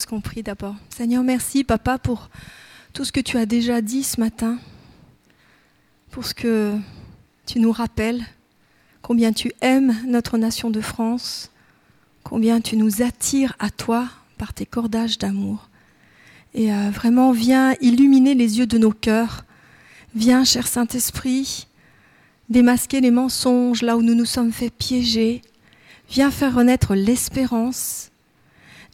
ce qu'on prie d'abord. Seigneur, merci, Papa, pour tout ce que tu as déjà dit ce matin, pour ce que tu nous rappelles, combien tu aimes notre nation de France, combien tu nous attires à toi par tes cordages d'amour. Et euh, vraiment, viens illuminer les yeux de nos cœurs. Viens, cher Saint-Esprit, démasquer les mensonges là où nous nous sommes fait piéger. Viens faire renaître l'espérance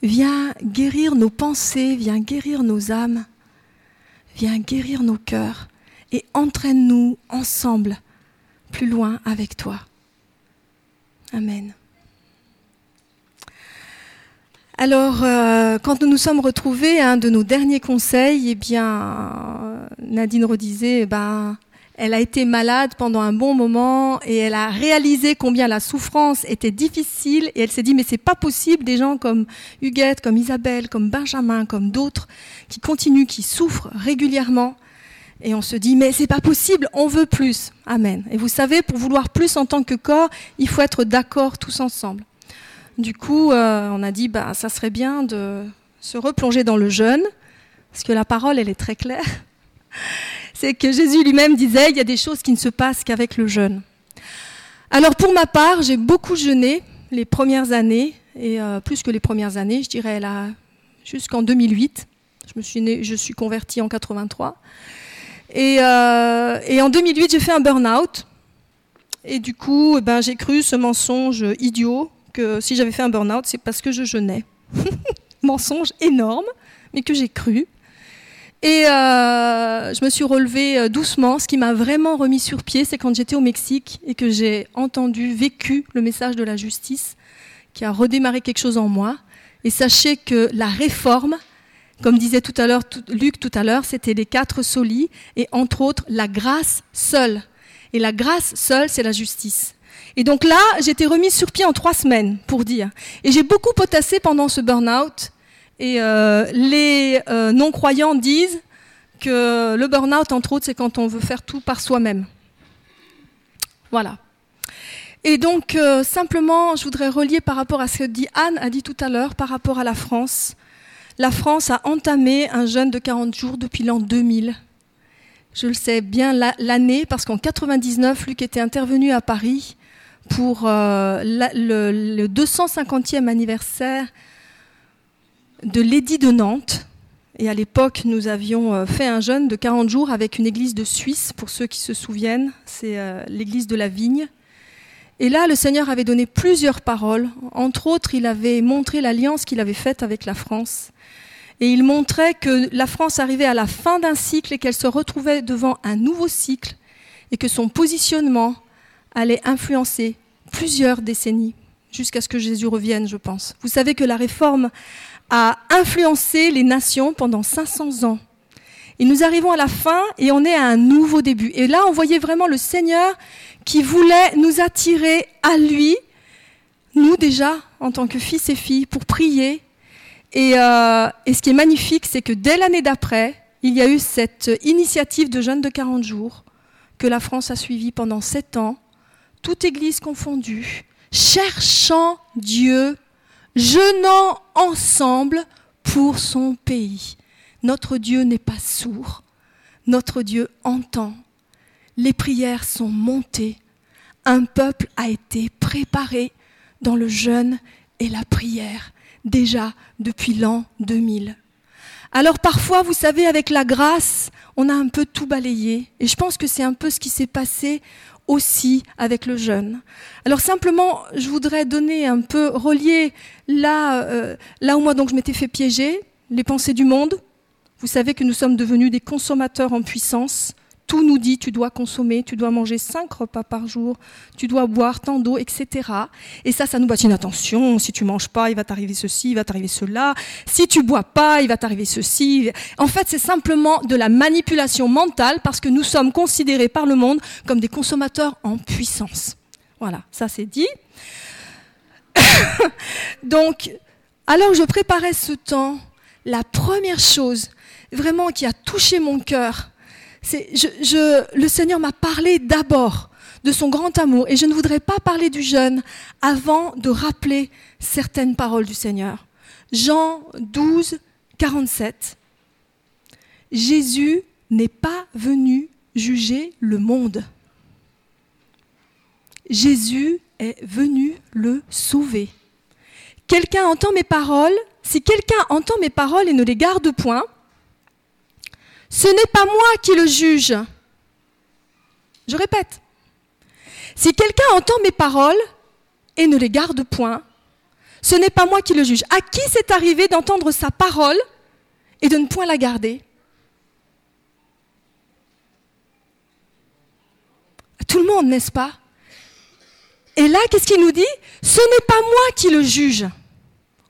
Viens guérir nos pensées, viens guérir nos âmes, viens guérir nos cœurs et entraîne-nous ensemble plus loin avec toi. Amen. Alors, euh, quand nous nous sommes retrouvés, un de nos derniers conseils, eh bien, Nadine redisait, eh ben, elle a été malade pendant un bon moment et elle a réalisé combien la souffrance était difficile et elle s'est dit mais c'est pas possible des gens comme Huguette, comme Isabelle, comme Benjamin, comme d'autres qui continuent, qui souffrent régulièrement. Et on se dit mais c'est pas possible, on veut plus. Amen. Et vous savez, pour vouloir plus en tant que corps, il faut être d'accord tous ensemble. Du coup, euh, on a dit bah ça serait bien de se replonger dans le jeûne parce que la parole elle est très claire c'est que Jésus lui-même disait, il y a des choses qui ne se passent qu'avec le jeûne. Alors pour ma part, j'ai beaucoup jeûné les premières années, et euh, plus que les premières années, je dirais là, jusqu'en 2008. Je me suis, né, je suis convertie en 83. Et, euh, et en 2008, j'ai fait un burn-out. Et du coup, eh ben, j'ai cru ce mensonge idiot que si j'avais fait un burn-out, c'est parce que je jeûnais. mensonge énorme, mais que j'ai cru. Et euh, je me suis relevée euh, doucement. Ce qui m'a vraiment remis sur pied, c'est quand j'étais au Mexique et que j'ai entendu, vécu le message de la justice qui a redémarré quelque chose en moi. Et sachez que la réforme, comme disait tout à l'heure Luc tout à l'heure, c'était les quatre solis et entre autres la grâce seule. Et la grâce seule, c'est la justice. Et donc là, j'étais remise sur pied en trois semaines, pour dire. Et j'ai beaucoup potassé pendant ce burn-out et euh, les euh, non-croyants disent que le burn-out, entre autres, c'est quand on veut faire tout par soi-même. Voilà. Et donc, euh, simplement, je voudrais relier par rapport à ce que dit Anne a dit tout à l'heure, par rapport à la France. La France a entamé un jeûne de 40 jours depuis l'an 2000. Je le sais bien l'année, parce qu'en 99, Luc était intervenu à Paris pour le, le 250e anniversaire de l'édit de Nantes. Et à l'époque, nous avions euh, fait un jeûne de 40 jours avec une église de Suisse, pour ceux qui se souviennent, c'est euh, l'église de la Vigne. Et là, le Seigneur avait donné plusieurs paroles. Entre autres, il avait montré l'alliance qu'il avait faite avec la France. Et il montrait que la France arrivait à la fin d'un cycle et qu'elle se retrouvait devant un nouveau cycle et que son positionnement allait influencer plusieurs décennies jusqu'à ce que Jésus revienne, je pense. Vous savez que la réforme a influencé les nations pendant 500 ans. Et nous arrivons à la fin et on est à un nouveau début. Et là, on voyait vraiment le Seigneur qui voulait nous attirer à lui, nous déjà, en tant que fils et filles, pour prier. Et, euh, et ce qui est magnifique, c'est que dès l'année d'après, il y a eu cette initiative de jeûne de 40 jours que la France a suivie pendant 7 ans, toute église confondue, cherchant Dieu jeûnant ensemble pour son pays. Notre Dieu n'est pas sourd, notre Dieu entend. Les prières sont montées, un peuple a été préparé dans le jeûne et la prière, déjà depuis l'an 2000. Alors parfois, vous savez, avec la grâce, on a un peu tout balayé. Et je pense que c'est un peu ce qui s'est passé aussi avec le jeûne. Alors simplement, je voudrais donner un peu, relier là, euh, là où moi donc je m'étais fait piéger, les pensées du monde. Vous savez que nous sommes devenus des consommateurs en puissance. Tout nous dit, tu dois consommer, tu dois manger cinq repas par jour, tu dois boire tant d'eau, etc. Et ça, ça nous une Attention, si tu manges pas, il va t'arriver ceci, il va t'arriver cela. Si tu bois pas, il va t'arriver ceci. En fait, c'est simplement de la manipulation mentale parce que nous sommes considérés par le monde comme des consommateurs en puissance. Voilà, ça c'est dit. Donc, alors je préparais ce temps, la première chose vraiment qui a touché mon cœur, le Seigneur m'a parlé d'abord de son grand amour et je ne voudrais pas parler du jeûne avant de rappeler certaines paroles du Seigneur. Jean 12, 47. Jésus n'est pas venu juger le monde. Jésus est venu le sauver. Quelqu'un entend mes paroles, si quelqu'un entend mes paroles et ne les garde point, ce n'est pas moi qui le juge. Je répète, si quelqu'un entend mes paroles et ne les garde point, ce n'est pas moi qui le juge. À qui c'est arrivé d'entendre sa parole et de ne point la garder? À tout le monde, n'est-ce pas? Et là, qu'est-ce qu'il nous dit? Ce n'est pas moi qui le juge.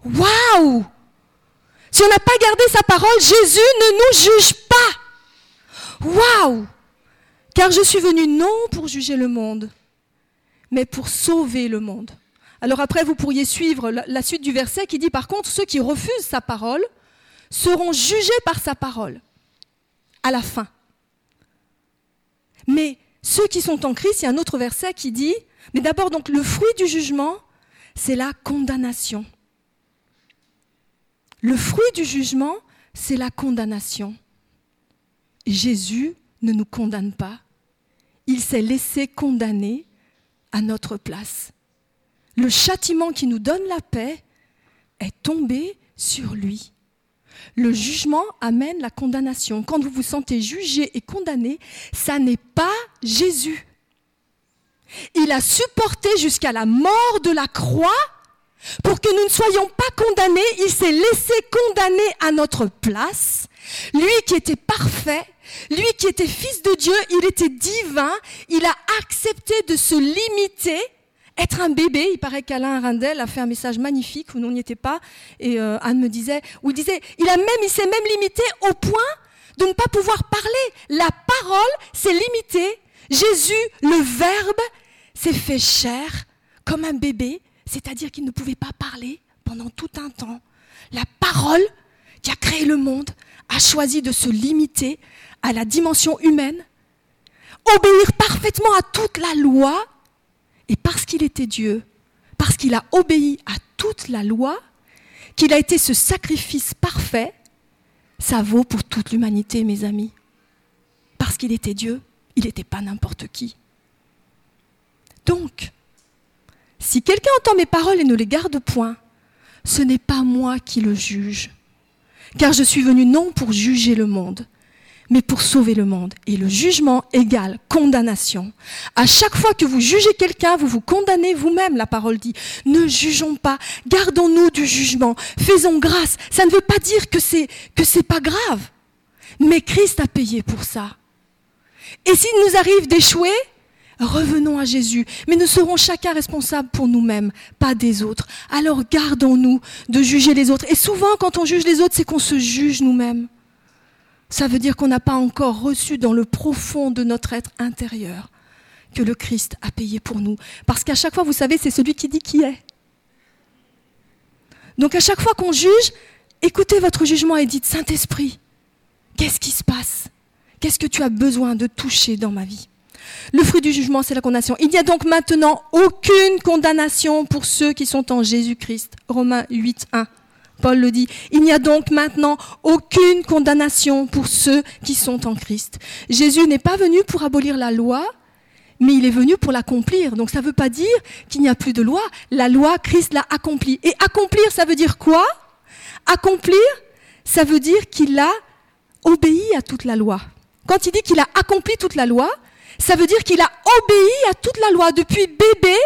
Waouh Si on n'a pas gardé sa parole, Jésus ne nous juge pas. Waouh Car je suis venu non pour juger le monde, mais pour sauver le monde. Alors après, vous pourriez suivre la suite du verset qui dit par contre, ceux qui refusent sa parole seront jugés par sa parole à la fin. Mais ceux qui sont en Christ, il y a un autre verset qui dit, mais d'abord donc le fruit du jugement, c'est la condamnation. Le fruit du jugement, c'est la condamnation. Jésus ne nous condamne pas. Il s'est laissé condamner à notre place. Le châtiment qui nous donne la paix est tombé sur lui. Le jugement amène la condamnation. Quand vous vous sentez jugé et condamné, ça n'est pas Jésus. Il a supporté jusqu'à la mort de la croix pour que nous ne soyons pas condamnés, il s'est laissé condamner à notre place. Lui qui était parfait, lui qui était fils de Dieu, il était divin, il a accepté de se limiter, être un bébé. Il paraît qu'Alain Rindel a fait un message magnifique où nous n'y était pas, et euh, Anne me disait, où il disait, a même, il s'est même limité au point de ne pas pouvoir parler. La parole s'est limitée. Jésus, le Verbe, s'est fait chair comme un bébé c'est-à-dire qu'il ne pouvait pas parler pendant tout un temps. La parole qui a créé le monde a choisi de se limiter à la dimension humaine, obéir parfaitement à toute la loi, et parce qu'il était Dieu, parce qu'il a obéi à toute la loi, qu'il a été ce sacrifice parfait, ça vaut pour toute l'humanité, mes amis. Parce qu'il était Dieu, il n'était pas n'importe qui. Donc, si quelqu'un entend mes paroles et ne les garde point, ce n'est pas moi qui le juge. Car je suis venu non pour juger le monde, mais pour sauver le monde. Et le jugement égale condamnation. À chaque fois que vous jugez quelqu'un, vous vous condamnez vous-même, la parole dit. Ne jugeons pas, gardons-nous du jugement, faisons grâce. Ça ne veut pas dire que c'est, que pas grave. Mais Christ a payé pour ça. Et s'il nous arrive d'échouer, Revenons à Jésus, mais nous serons chacun responsable pour nous-mêmes, pas des autres. Alors gardons-nous de juger les autres. Et souvent, quand on juge les autres, c'est qu'on se juge nous-mêmes. Ça veut dire qu'on n'a pas encore reçu dans le profond de notre être intérieur que le Christ a payé pour nous. Parce qu'à chaque fois, vous savez, c'est celui qui dit qui est. Donc à chaque fois qu'on juge, écoutez votre jugement et dites, Saint-Esprit, qu'est-ce qui se passe? Qu'est-ce que tu as besoin de toucher dans ma vie? Le fruit du jugement, c'est la condamnation. Il n'y a donc maintenant aucune condamnation pour ceux qui sont en Jésus-Christ. Romains 8, 1. Paul le dit. Il n'y a donc maintenant aucune condamnation pour ceux qui sont en Christ. Jésus n'est pas venu pour abolir la loi, mais il est venu pour l'accomplir. Donc ça ne veut pas dire qu'il n'y a plus de loi. La loi, Christ l'a accomplie. Et accomplir, ça veut dire quoi? Accomplir, ça veut dire qu'il a obéi à toute la loi. Quand il dit qu'il a accompli toute la loi, ça veut dire qu'il a obéi à toute la loi. Depuis bébé,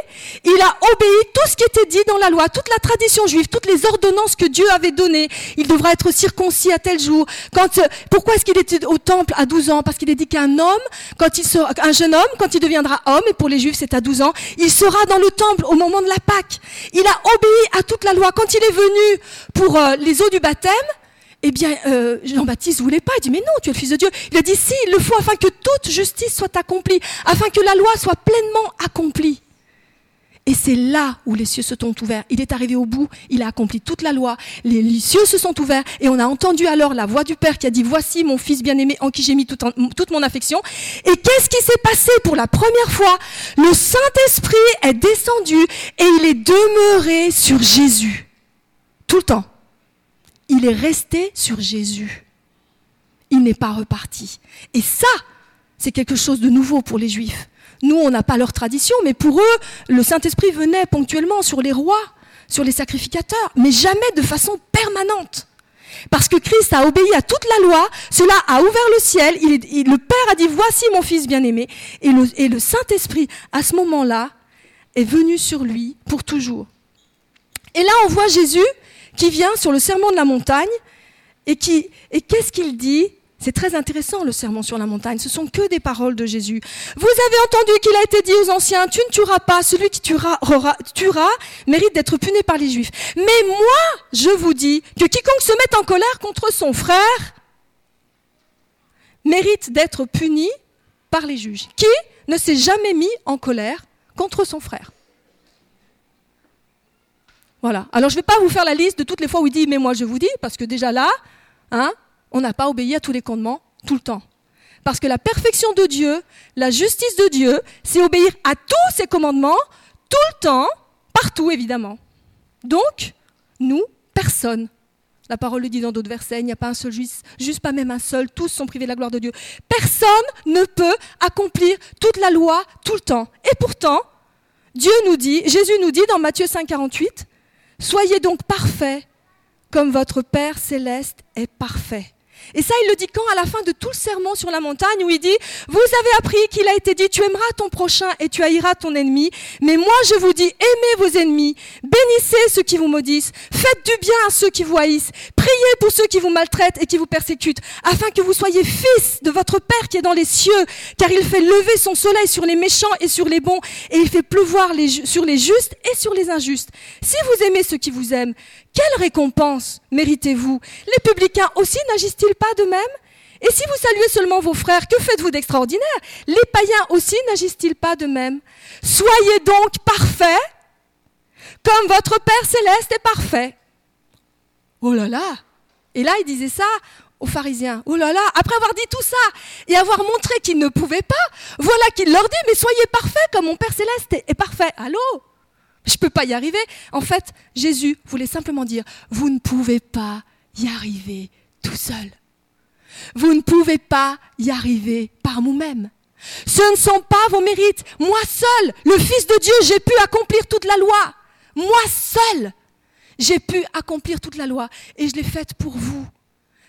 il a obéi tout ce qui était dit dans la loi, toute la tradition juive, toutes les ordonnances que Dieu avait données. Il devra être circoncis à tel jour. Quand, euh, pourquoi est-ce qu'il était au temple à 12 ans? Parce qu'il est dit qu'un homme, quand il sera, un jeune homme, quand il deviendra homme, et pour les juifs c'est à 12 ans, il sera dans le temple au moment de la Pâque. Il a obéi à toute la loi. Quand il est venu pour euh, les eaux du baptême, eh bien, euh, Jean-Baptiste voulait pas. Il dit, mais non, tu es le Fils de Dieu. Il a dit, si, le faut afin que toute justice soit accomplie, afin que la loi soit pleinement accomplie. Et c'est là où les cieux se sont ouverts. Il est arrivé au bout, il a accompli toute la loi, les, cieux se sont ouverts, et on a entendu alors la voix du Père qui a dit, voici mon Fils bien-aimé en qui j'ai mis toute mon affection. Et qu'est-ce qui s'est passé pour la première fois? Le Saint-Esprit est descendu et il est demeuré sur Jésus. Tout le temps. Il est resté sur Jésus. Il n'est pas reparti. Et ça, c'est quelque chose de nouveau pour les Juifs. Nous, on n'a pas leur tradition, mais pour eux, le Saint-Esprit venait ponctuellement sur les rois, sur les sacrificateurs, mais jamais de façon permanente. Parce que Christ a obéi à toute la loi, cela a ouvert le ciel, le Père a dit, voici mon Fils bien-aimé, et le, Saint-Esprit, à ce moment-là, est venu sur lui pour toujours. Et là, on voit Jésus qui vient sur le serment de la montagne, et, qui, et qu'est-ce qu'il dit? C'est très intéressant le sermon sur la montagne, ce sont que des paroles de Jésus. Vous avez entendu qu'il a été dit aux anciens, tu ne tueras pas, celui qui tuera, tuera mérite d'être puni par les Juifs. Mais moi, je vous dis que quiconque se met en colère contre son frère mérite d'être puni par les juges. Qui ne s'est jamais mis en colère contre son frère? Voilà. Alors je ne vais pas vous faire la liste de toutes les fois où il dit mais moi je vous dis, parce que déjà là, hein, on n'a pas obéi à tous les commandements tout le temps. Parce que la perfection de Dieu, la justice de Dieu, c'est obéir à tous ses commandements, tout le temps, partout évidemment. Donc, nous, personne. La parole le dit dans d'autres versets, il n'y a pas un seul juste, juste pas même un seul, tous sont privés de la gloire de Dieu. Personne ne peut accomplir toute la loi tout le temps. Et pourtant, Dieu nous dit, Jésus nous dit dans Matthieu 5, 48, Soyez donc parfaits comme votre Père céleste est parfait. Et ça, il le dit quand? À la fin de tout le sermon sur la montagne où il dit, vous avez appris qu'il a été dit, tu aimeras ton prochain et tu haïras ton ennemi. Mais moi, je vous dis, aimez vos ennemis, bénissez ceux qui vous maudissent, faites du bien à ceux qui vous haïssent, priez pour ceux qui vous maltraitent et qui vous persécutent, afin que vous soyez fils de votre Père qui est dans les cieux, car il fait lever son soleil sur les méchants et sur les bons, et il fait pleuvoir sur les justes et sur les injustes. Si vous aimez ceux qui vous aiment, quelle récompense méritez-vous? Les publicains aussi n'agissent-ils pas de même? Et si vous saluez seulement vos frères, que faites-vous d'extraordinaire? Les païens aussi n'agissent-ils pas de même? Soyez donc parfaits, comme votre Père céleste est parfait. Oh là là! Et là, il disait ça aux pharisiens. Oh là là, après avoir dit tout ça et avoir montré qu'ils ne pouvaient pas, voilà qu'il leur dit, mais soyez parfaits comme mon Père céleste est parfait. Allô? Je ne peux pas y arriver. En fait, Jésus voulait simplement dire, vous ne pouvez pas y arriver tout seul. Vous ne pouvez pas y arriver par vous-même. Ce ne sont pas vos mérites. Moi seul, le Fils de Dieu, j'ai pu accomplir toute la loi. Moi seul, j'ai pu accomplir toute la loi. Et je l'ai faite pour vous.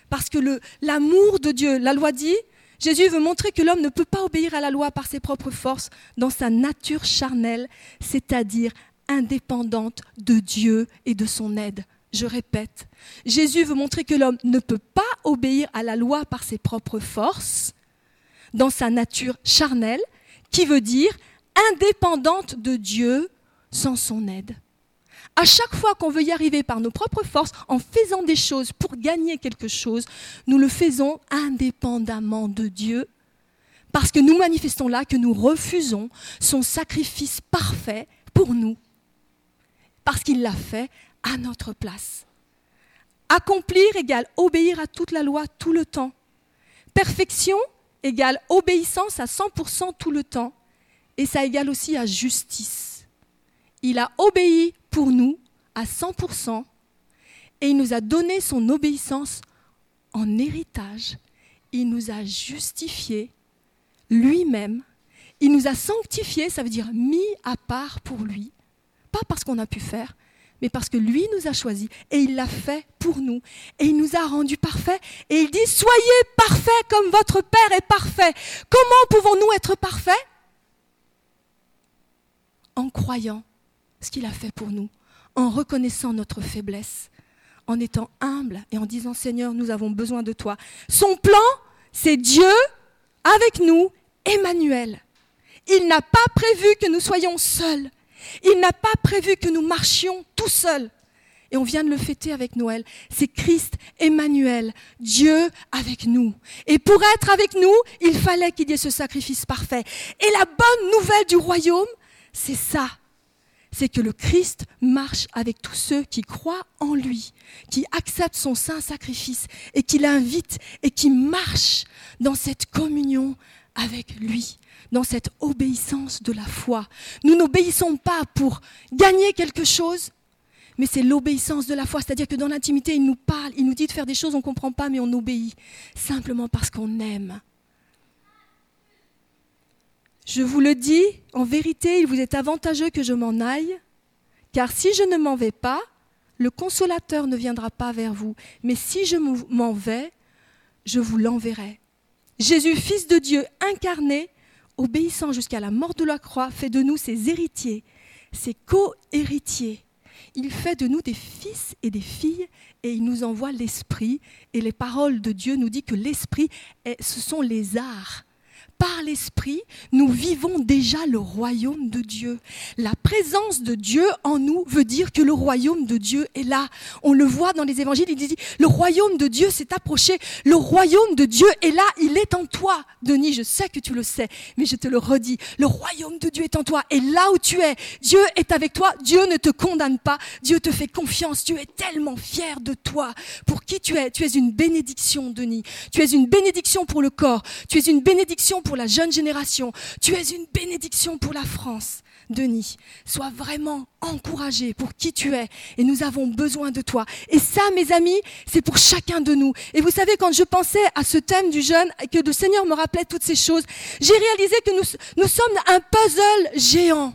Parce que l'amour de Dieu, la loi dit, Jésus veut montrer que l'homme ne peut pas obéir à la loi par ses propres forces dans sa nature charnelle, c'est-à-dire indépendante de Dieu et de son aide. Je répète, Jésus veut montrer que l'homme ne peut pas obéir à la loi par ses propres forces, dans sa nature charnelle, qui veut dire indépendante de Dieu sans son aide. À chaque fois qu'on veut y arriver par nos propres forces, en faisant des choses pour gagner quelque chose, nous le faisons indépendamment de Dieu, parce que nous manifestons là que nous refusons son sacrifice parfait pour nous parce qu'il l'a fait à notre place. Accomplir égale obéir à toute la loi tout le temps. Perfection égale obéissance à 100% tout le temps. Et ça égale aussi à justice. Il a obéi pour nous à 100% et il nous a donné son obéissance en héritage. Il nous a justifié lui-même. Il nous a sanctifié, ça veut dire mis à part pour lui pas parce qu'on a pu faire, mais parce que lui nous a choisis et il l'a fait pour nous. Et il nous a rendus parfaits. Et il dit, soyez parfaits comme votre Père est parfait. Comment pouvons-nous être parfaits? En croyant ce qu'il a fait pour nous, en reconnaissant notre faiblesse, en étant humble et en disant, Seigneur, nous avons besoin de toi. Son plan, c'est Dieu avec nous, Emmanuel. Il n'a pas prévu que nous soyons seuls. Il n'a pas prévu que nous marchions tout seuls. Et on vient de le fêter avec Noël. C'est Christ, Emmanuel, Dieu avec nous. Et pour être avec nous, il fallait qu'il y ait ce sacrifice parfait. Et la bonne nouvelle du royaume, c'est ça. C'est que le Christ marche avec tous ceux qui croient en lui, qui acceptent son saint sacrifice et qui l'invitent et qui marchent dans cette communion avec lui dans cette obéissance de la foi. Nous n'obéissons pas pour gagner quelque chose, mais c'est l'obéissance de la foi. C'est-à-dire que dans l'intimité, il nous parle, il nous dit de faire des choses, on ne comprend pas, mais on obéit. Simplement parce qu'on aime. Je vous le dis, en vérité, il vous est avantageux que je m'en aille, car si je ne m'en vais pas, le consolateur ne viendra pas vers vous. Mais si je m'en vais, je vous l'enverrai. Jésus, Fils de Dieu incarné, obéissant jusqu'à la mort de la croix, fait de nous ses héritiers, ses co-héritiers. Il fait de nous des fils et des filles et il nous envoie l'Esprit. Et les paroles de Dieu nous disent que l'Esprit, ce sont les arts par l'Esprit, nous vivons déjà le royaume de Dieu. La présence de Dieu en nous veut dire que le royaume de Dieu est là. On le voit dans les évangiles, il dit, le royaume de Dieu s'est approché, le royaume de Dieu est là, il est en toi. Denis, je sais que tu le sais, mais je te le redis, le royaume de Dieu est en toi, et là où tu es, Dieu est avec toi, Dieu ne te condamne pas, Dieu te fait confiance, Dieu est tellement fier de toi. Pour qui tu es? Tu es une bénédiction, Denis. Tu es une bénédiction pour le corps, tu es une bénédiction pour la jeune génération. Tu es une bénédiction pour la France. Denis, sois vraiment encouragé pour qui tu es et nous avons besoin de toi. Et ça, mes amis, c'est pour chacun de nous. Et vous savez, quand je pensais à ce thème du jeûne et que le Seigneur me rappelait toutes ces choses, j'ai réalisé que nous, nous sommes un puzzle géant.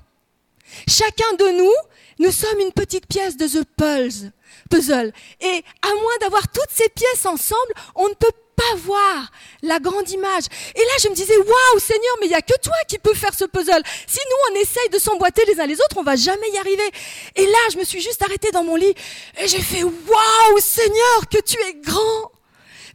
Chacun de nous, nous sommes une petite pièce de The Puzzle. Puzzle. Et à moins d'avoir toutes ces pièces ensemble, on ne peut pas voir la grande image. Et là, je me disais, waouh, Seigneur, mais il n'y a que toi qui peux faire ce puzzle. Si nous, on essaye de s'emboîter les uns les autres, on va jamais y arriver. Et là, je me suis juste arrêtée dans mon lit et j'ai fait, waouh, Seigneur, que tu es grand.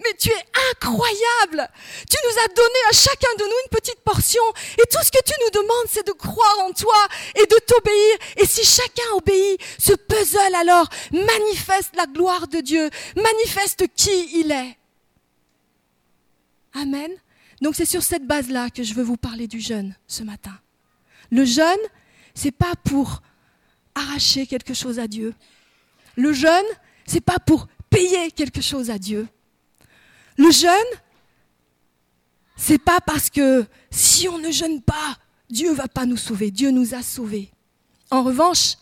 Mais tu es incroyable. Tu nous as donné à chacun de nous une petite portion. Et tout ce que tu nous demandes, c'est de croire en toi et de t'obéir. Et si chacun obéit, ce puzzle alors manifeste la gloire de Dieu, manifeste qui il est. Amen. Donc c'est sur cette base-là que je veux vous parler du jeûne ce matin. Le jeûne, c'est pas pour arracher quelque chose à Dieu. Le jeûne, c'est pas pour payer quelque chose à Dieu. Le jeûne, c'est pas parce que si on ne jeûne pas, Dieu va pas nous sauver. Dieu nous a sauvés. En revanche,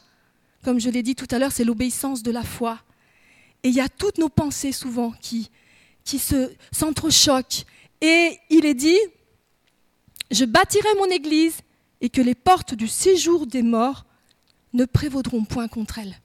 comme je l'ai dit tout à l'heure, c'est l'obéissance de la foi. Et il y a toutes nos pensées souvent qui, qui se, s'entrechoquent et il est dit, je bâtirai mon église et que les portes du séjour des morts ne prévaudront point contre elle.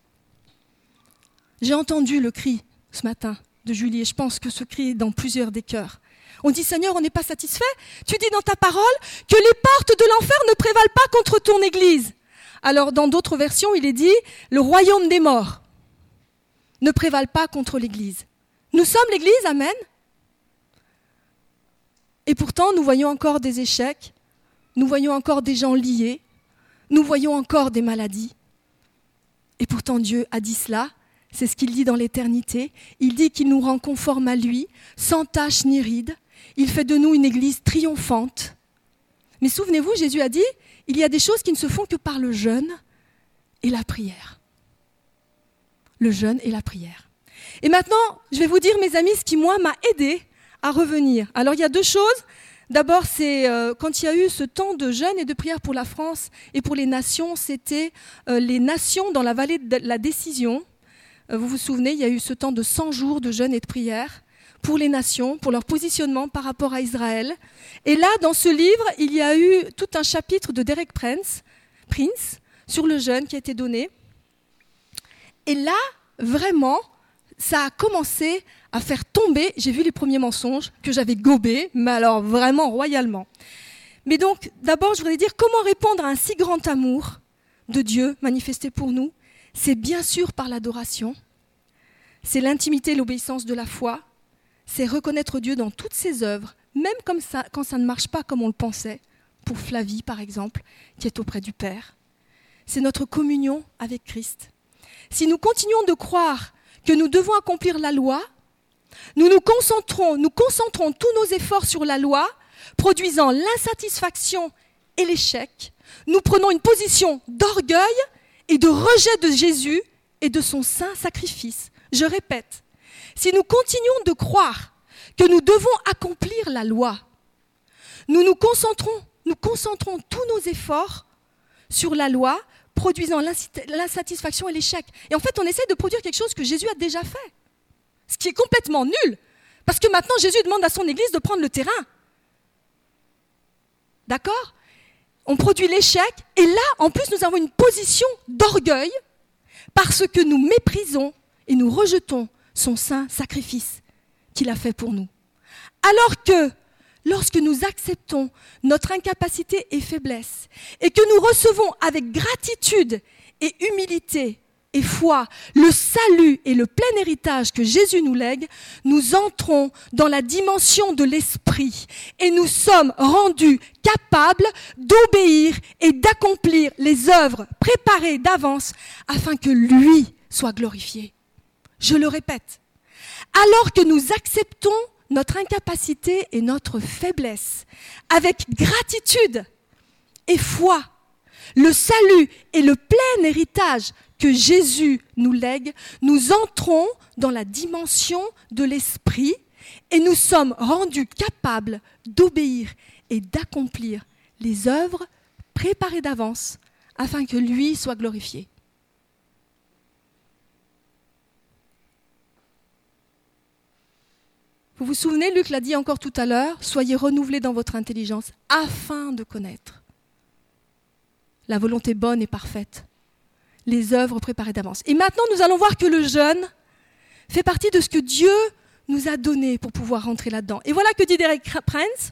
J'ai entendu le cri ce matin de Julie et je pense que ce cri est dans plusieurs des cœurs. On dit Seigneur, on n'est pas satisfait. Tu dis dans ta parole que les portes de l'enfer ne prévalent pas contre ton Église. Alors dans d'autres versions, il est dit le royaume des morts ne prévalent pas contre l'Église. Nous sommes l'Église, Amen. Et pourtant, nous voyons encore des échecs, nous voyons encore des gens liés, nous voyons encore des maladies. Et pourtant, Dieu a dit cela, c'est ce qu'il dit dans l'éternité. Il dit qu'il nous rend conformes à lui, sans tache ni ride. Il fait de nous une église triomphante. Mais souvenez-vous, Jésus a dit, il y a des choses qui ne se font que par le jeûne et la prière. Le jeûne et la prière. Et maintenant, je vais vous dire, mes amis, ce qui, moi, m'a aidé à revenir. Alors il y a deux choses. D'abord, c'est euh, quand il y a eu ce temps de jeûne et de prière pour la France et pour les nations, c'était euh, les nations dans la vallée de la décision. Euh, vous vous souvenez, il y a eu ce temps de 100 jours de jeûne et de prière pour les nations, pour leur positionnement par rapport à Israël. Et là, dans ce livre, il y a eu tout un chapitre de Derek Prince, sur le jeûne qui a été donné. Et là, vraiment, ça a commencé à faire tomber, j'ai vu les premiers mensonges que j'avais gobés, mais alors vraiment royalement. Mais donc, d'abord, je voudrais dire comment répondre à un si grand amour de Dieu manifesté pour nous. C'est bien sûr par l'adoration, c'est l'intimité, l'obéissance de la foi, c'est reconnaître Dieu dans toutes ses œuvres, même comme ça, quand ça ne marche pas comme on le pensait, pour Flavie par exemple, qui est auprès du Père. C'est notre communion avec Christ. Si nous continuons de croire que nous devons accomplir la loi, nous nous concentrons, nous concentrons tous nos efforts sur la loi, produisant l'insatisfaction et l'échec. Nous prenons une position d'orgueil et de rejet de Jésus et de son saint sacrifice. Je répète, si nous continuons de croire que nous devons accomplir la loi, nous nous concentrons, nous concentrons tous nos efforts sur la loi, produisant l'insatisfaction et l'échec. Et en fait, on essaie de produire quelque chose que Jésus a déjà fait. Ce qui est complètement nul. Parce que maintenant, Jésus demande à son Église de prendre le terrain. D'accord? On produit l'échec. Et là, en plus, nous avons une position d'orgueil parce que nous méprisons et nous rejetons son saint sacrifice qu'il a fait pour nous. Alors que lorsque nous acceptons notre incapacité et faiblesse et que nous recevons avec gratitude et humilité et foi le salut et le plein héritage que Jésus nous lègue, nous entrons dans la dimension de l'esprit et nous sommes rendus capables d'obéir et d'accomplir les œuvres préparées d'avance afin que lui soit glorifié. Je le répète, alors que nous acceptons notre incapacité et notre faiblesse avec gratitude et foi, le salut et le plein héritage que Jésus nous lègue, nous entrons dans la dimension de l'esprit et nous sommes rendus capables d'obéir et d'accomplir les œuvres préparées d'avance afin que lui soit glorifié. Vous vous souvenez, Luc l'a dit encore tout à l'heure, soyez renouvelés dans votre intelligence afin de connaître la volonté bonne et parfaite, les œuvres préparées d'avance. Et maintenant, nous allons voir que le jeûne fait partie de ce que Dieu nous a donné pour pouvoir rentrer là-dedans. Et voilà que dit Derek Prince,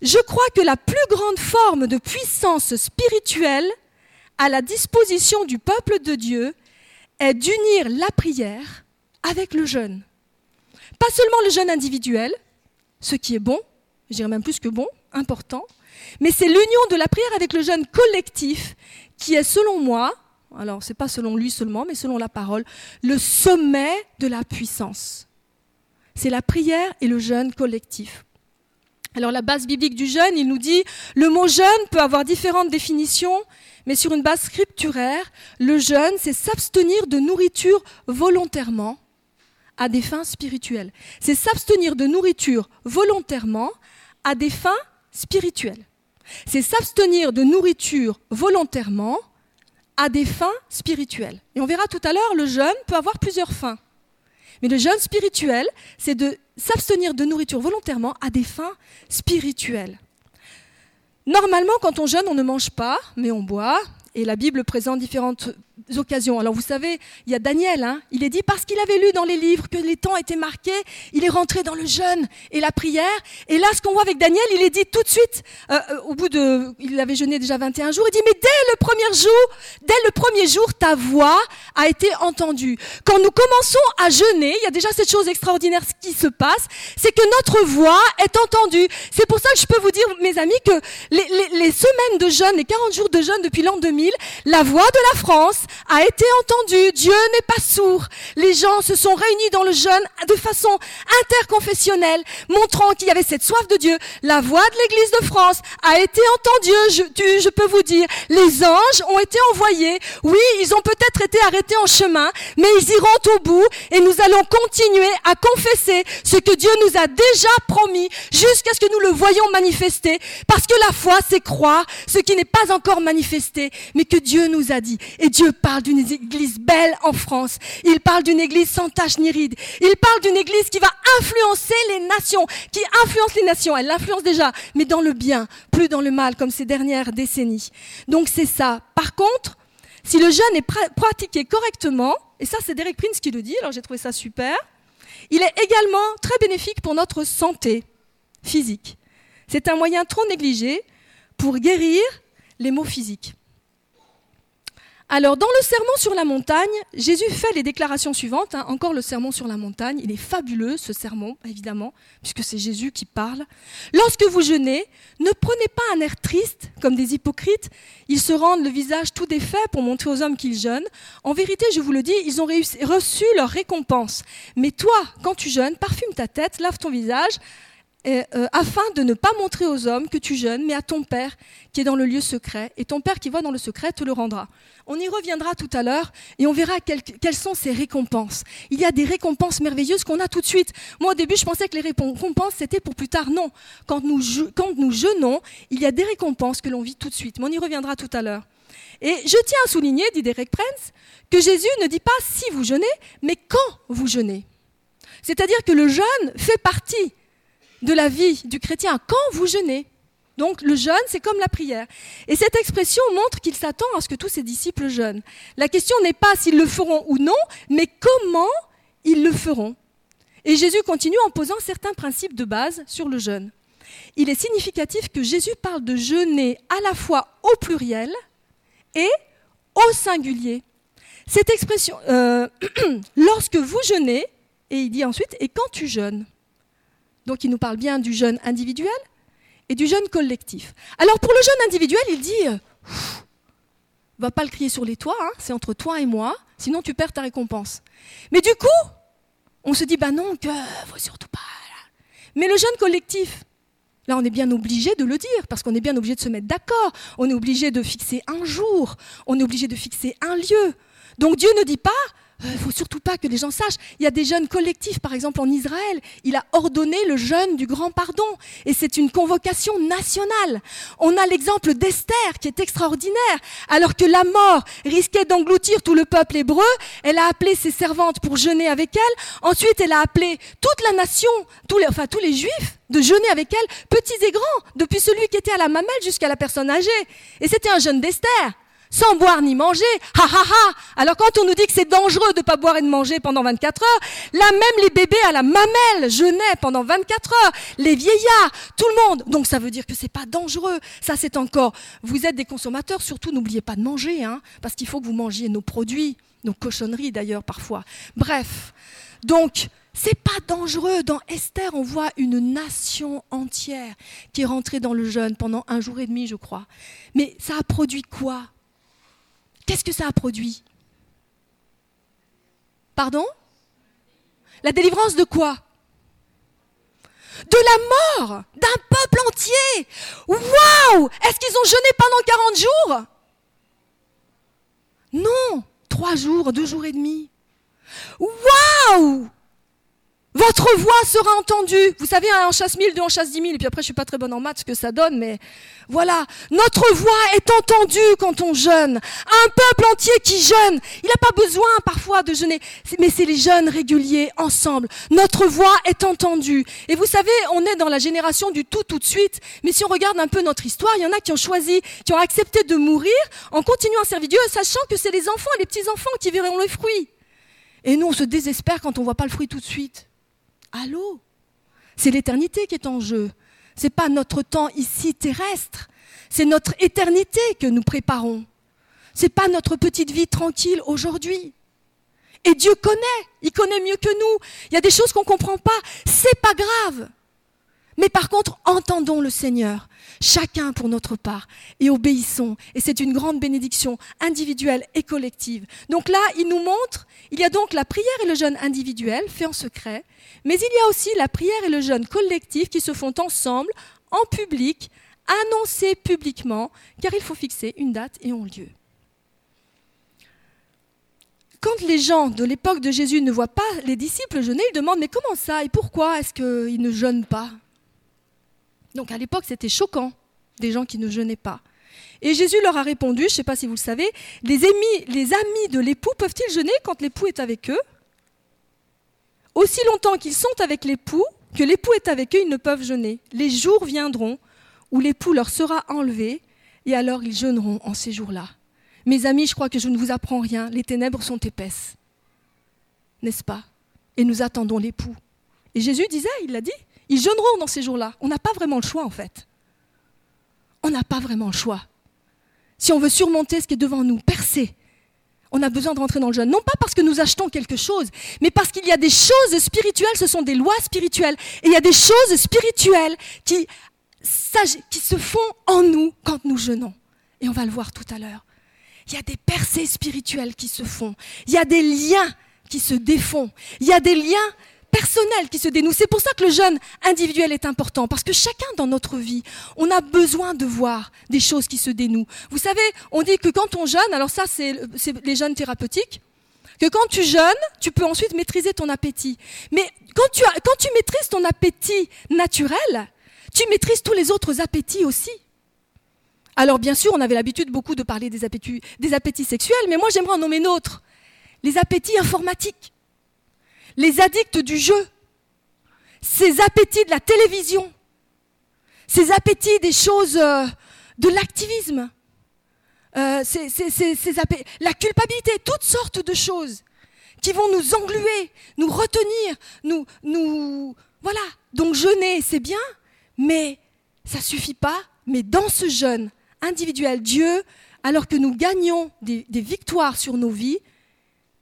je crois que la plus grande forme de puissance spirituelle à la disposition du peuple de Dieu est d'unir la prière avec le jeûne. Pas seulement le jeûne individuel, ce qui est bon, je dirais même plus que bon, important, mais c'est l'union de la prière avec le jeûne collectif qui est, selon moi, alors c'est pas selon lui seulement, mais selon la parole, le sommet de la puissance. C'est la prière et le jeûne collectif. Alors la base biblique du jeûne, il nous dit, le mot jeûne peut avoir différentes définitions, mais sur une base scripturaire, le jeûne, c'est s'abstenir de nourriture volontairement à des fins spirituelles. C'est s'abstenir de nourriture volontairement à des fins spirituelles. C'est s'abstenir de nourriture volontairement à des fins spirituelles. Et on verra tout à l'heure, le jeûne peut avoir plusieurs fins. Mais le jeûne spirituel, c'est de s'abstenir de nourriture volontairement à des fins spirituelles. Normalement, quand on jeûne, on ne mange pas, mais on boit. Et la Bible présente différentes Alors vous savez, il y a Daniel, hein, il est dit parce qu'il avait lu dans les livres que les temps étaient marqués, il est rentré dans le jeûne et la prière. Et là, ce qu'on voit avec Daniel, il est dit tout de suite, euh, euh, au bout de, il avait jeûné déjà 21 jours, il dit mais dès le premier jour, dès le premier jour, ta voix a été entendue. Quand nous commençons à jeûner, il y a déjà cette chose extraordinaire qui se passe, c'est que notre voix est entendue. C'est pour ça que je peux vous dire, mes amis, que les, les, les semaines de jeûne, les 40 jours de jeûne depuis l'an 2000, la voix de la France a été entendu. Dieu n'est pas sourd. Les gens se sont réunis dans le jeûne de façon interconfessionnelle, montrant qu'il y avait cette soif de Dieu. La voix de l'Église de France a été entendue. Je, peux vous dire, les anges ont été envoyés. Oui, ils ont peut-être été arrêtés en chemin, mais ils iront au bout et nous allons continuer à confesser ce que Dieu nous a déjà promis jusqu'à ce que nous le voyions manifester. Parce que la foi, c'est croire ce qui n'est pas encore manifesté, mais que Dieu nous a dit. Et Dieu d'une église belle en France. Il parle d'une église sans tache ni ride. Il parle d'une église qui va influencer les nations, qui influence les nations. Elle l'influence déjà, mais dans le bien, plus dans le mal, comme ces dernières décennies. Donc c'est ça. Par contre, si le jeûne est pratiqué correctement, et ça c'est Derek Prince qui le dit, alors j'ai trouvé ça super, il est également très bénéfique pour notre santé physique. C'est un moyen trop négligé pour guérir les maux physiques. Alors, dans le sermon sur la montagne, Jésus fait les déclarations suivantes. Hein. Encore le sermon sur la montagne. Il est fabuleux, ce sermon, évidemment, puisque c'est Jésus qui parle. Lorsque vous jeûnez, ne prenez pas un air triste, comme des hypocrites. Ils se rendent le visage tout défait pour montrer aux hommes qu'ils jeûnent. En vérité, je vous le dis, ils ont reçu leur récompense. Mais toi, quand tu jeûnes, parfume ta tête, lave ton visage, euh, afin de ne pas montrer aux hommes que tu jeûnes, mais à ton Père qui est dans le lieu secret, et ton Père qui voit dans le secret te le rendra. On y reviendra tout à l'heure et on verra quelles, sont ces récompenses. Il y a des récompenses merveilleuses qu'on a tout de suite. Moi au début je pensais que les récompenses c'était pour plus tard. Non, quand nous, jeûnons, il y a des récompenses que l'on vit tout de suite, mais on y reviendra tout à l'heure. Et je tiens à souligner, dit Derek Prince, que Jésus ne dit pas si vous jeûnez, mais quand vous jeûnez. C'est-à-dire que le jeûne fait partie de la vie du chrétien quand vous jeûnez. Donc le jeûne, c'est comme la prière. Et cette expression montre qu'il s'attend à ce que tous ses disciples jeûnent. La question n'est pas s'ils le feront ou non, mais comment ils le feront. Et Jésus continue en posant certains principes de base sur le jeûne. Il est significatif que Jésus parle de jeûner à la fois au pluriel et au singulier. Cette expression, euh, lorsque vous jeûnez, et il dit ensuite, et quand tu jeûnes. Donc il nous parle bien du jeûne individuel et du jeûne collectif. Alors pour le jeûne individuel, il dit, euh, va pas le crier sur les toits, hein, c'est entre toi et moi, sinon tu perds ta récompense. Mais du coup, on se dit, bah non, que faut surtout pas. Mais le jeûne collectif, là on est bien obligé de le dire, parce qu'on est bien obligé de se mettre d'accord, on est obligé de fixer un jour, on est obligé de fixer un lieu. Donc Dieu ne dit pas, il euh, ne faut surtout pas que les gens sachent. Il y a des jeunes collectifs, par exemple en Israël. Il a ordonné le jeûne du grand pardon. Et c'est une convocation nationale. On a l'exemple d'Esther qui est extraordinaire. Alors que la mort risquait d'engloutir tout le peuple hébreu, elle a appelé ses servantes pour jeûner avec elle. Ensuite, elle a appelé toute la nation, tous les, enfin tous les juifs, de jeûner avec elle, petits et grands, depuis celui qui était à la mamelle jusqu'à la personne âgée. Et c'était un jeûne d'Esther sans boire ni manger. Ha ha ha Alors quand on nous dit que c'est dangereux de ne pas boire et de manger pendant 24 heures, là même les bébés à la mamelle jeûnaient pendant 24 heures, les vieillards, tout le monde. Donc ça veut dire que c'est pas dangereux. Ça c'est encore. Vous êtes des consommateurs, surtout n'oubliez pas de manger, hein, parce qu'il faut que vous mangiez nos produits, nos cochonneries d'ailleurs parfois. Bref, donc c'est pas dangereux. Dans Esther, on voit une nation entière qui est rentrée dans le jeûne pendant un jour et demi, je crois. Mais ça a produit quoi? Qu'est-ce que ça a produit? Pardon? La délivrance de quoi? De la mort d'un peuple entier. Waouh! Est-ce qu'ils ont jeûné pendant 40 jours? Non, trois jours, deux jours et demi. Waouh votre voix sera entendue. Vous savez, un en chasse mille, deux en chasse dix mille. Et puis après, je suis pas très bonne en maths, ce que ça donne, mais voilà. Notre voix est entendue quand on jeûne. Un peuple entier qui jeûne. Il n'a pas besoin parfois de jeûner. Mais c'est les jeunes réguliers, ensemble. Notre voix est entendue. Et vous savez, on est dans la génération du tout tout de suite. Mais si on regarde un peu notre histoire, il y en a qui ont choisi, qui ont accepté de mourir en continuant à servir Dieu, sachant que c'est les enfants et les petits-enfants qui verront le fruit. Et nous, on se désespère quand on voit pas le fruit tout de suite. Allô? C'est l'éternité qui est en jeu. C'est pas notre temps ici terrestre. C'est notre éternité que nous préparons. C'est pas notre petite vie tranquille aujourd'hui. Et Dieu connaît, il connaît mieux que nous. Il y a des choses qu'on comprend pas, c'est pas grave. Mais par contre, entendons le Seigneur, chacun pour notre part, et obéissons. Et c'est une grande bénédiction individuelle et collective. Donc là, il nous montre, il y a donc la prière et le jeûne individuel fait en secret, mais il y a aussi la prière et le jeûne collectif qui se font ensemble, en public, annoncés publiquement, car il faut fixer une date et un lieu. Quand les gens de l'époque de Jésus ne voient pas les disciples jeûner, ils demandent mais comment ça et pourquoi est-ce qu'ils ne jeûnent pas? Donc à l'époque, c'était choquant, des gens qui ne jeûnaient pas. Et Jésus leur a répondu, je ne sais pas si vous le savez, les amis, les amis de l'époux peuvent-ils jeûner quand l'époux est avec eux? Aussi longtemps qu'ils sont avec l'époux, que l'époux est avec eux, ils ne peuvent jeûner. Les jours viendront où l'époux leur sera enlevé, et alors ils jeûneront en ces jours-là. Mes amis, je crois que je ne vous apprends rien, les ténèbres sont épaisses. N'est-ce pas? Et nous attendons l'époux. Et Jésus disait, il l'a dit, ils jeûneront dans ces jours-là. On n'a pas vraiment le choix en fait. On n'a pas vraiment le choix. Si on veut surmonter ce qui est devant nous, percer, on a besoin de rentrer dans le jeûne. Non pas parce que nous achetons quelque chose, mais parce qu'il y a des choses spirituelles, ce sont des lois spirituelles. Et il y a des choses spirituelles qui, qui se font en nous quand nous jeûnons. Et on va le voir tout à l'heure. Il y a des percées spirituelles qui se font. Il y a des liens qui se défont. Il y a des liens personnel qui se dénoue. C'est pour ça que le jeûne individuel est important, parce que chacun dans notre vie, on a besoin de voir des choses qui se dénouent. Vous savez, on dit que quand on jeûne, alors ça c'est les jeûnes thérapeutiques, que quand tu jeûnes, tu peux ensuite maîtriser ton appétit. Mais quand tu, quand tu maîtrises ton appétit naturel, tu maîtrises tous les autres appétits aussi. Alors bien sûr, on avait l'habitude beaucoup de parler des appétits, des appétits sexuels, mais moi j'aimerais en nommer d'autres. Les appétits informatiques, les addicts du jeu, ces appétits de la télévision, ces appétits des choses euh, de l'activisme, euh, la culpabilité, toutes sortes de choses qui vont nous engluer, nous retenir, nous, nous, voilà. Donc jeûner, c'est bien, mais ça suffit pas. Mais dans ce jeûne individuel, Dieu, alors que nous gagnons des victoires sur nos vies,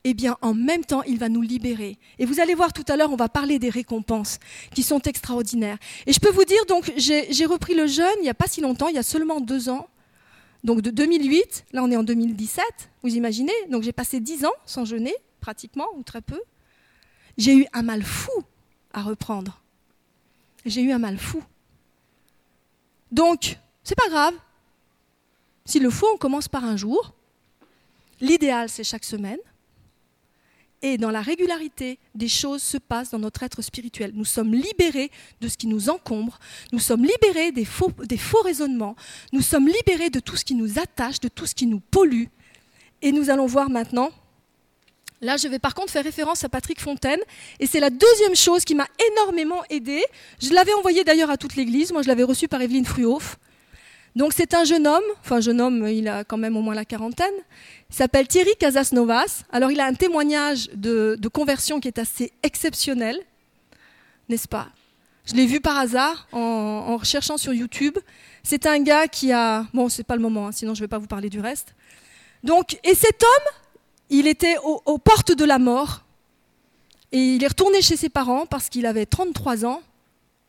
eh bien, en même temps, il va nous libérer. Et vous allez voir tout à l'heure, on va parler des récompenses qui sont extraordinaires. Et je peux vous dire, donc, j'ai repris le jeûne il n'y a pas si longtemps, il y a seulement deux ans. Donc, de 2008, là, on est en 2017, vous imaginez Donc, j'ai passé dix ans sans jeûner, pratiquement, ou très peu. J'ai eu un mal fou à reprendre. J'ai eu un mal fou. Donc, c'est pas grave. S'il le faut, on commence par un jour. L'idéal, c'est chaque semaine. Et dans la régularité, des choses se passent dans notre être spirituel. Nous sommes libérés de ce qui nous encombre, nous sommes libérés des faux, raisonnements, nous sommes libérés de tout ce qui nous attache, de tout ce qui nous pollue. Et nous allons voir maintenant Là, je vais par contre faire référence à Patrick Fontaine, et c'est la deuxième chose qui m'a énormément aidé. Je l'avais envoyé d'ailleurs à toute l'Église, moi je l'avais reçu par Evelyne Fruhoff. Donc c'est un jeune homme, enfin jeune homme, il a quand même au moins la quarantaine. Il s'appelle Thierry Casasnovas. Alors il a un témoignage de, conversion qui est assez exceptionnel, n'est-ce pas? Je l'ai vu par hasard en, recherchant sur YouTube. C'est un gars qui a, bon c'est pas le moment, hein, sinon je ne vais pas vous parler du reste. Donc et cet homme il était aux, portes de la mort et il est retourné chez ses parents parce qu'il avait 33 ans,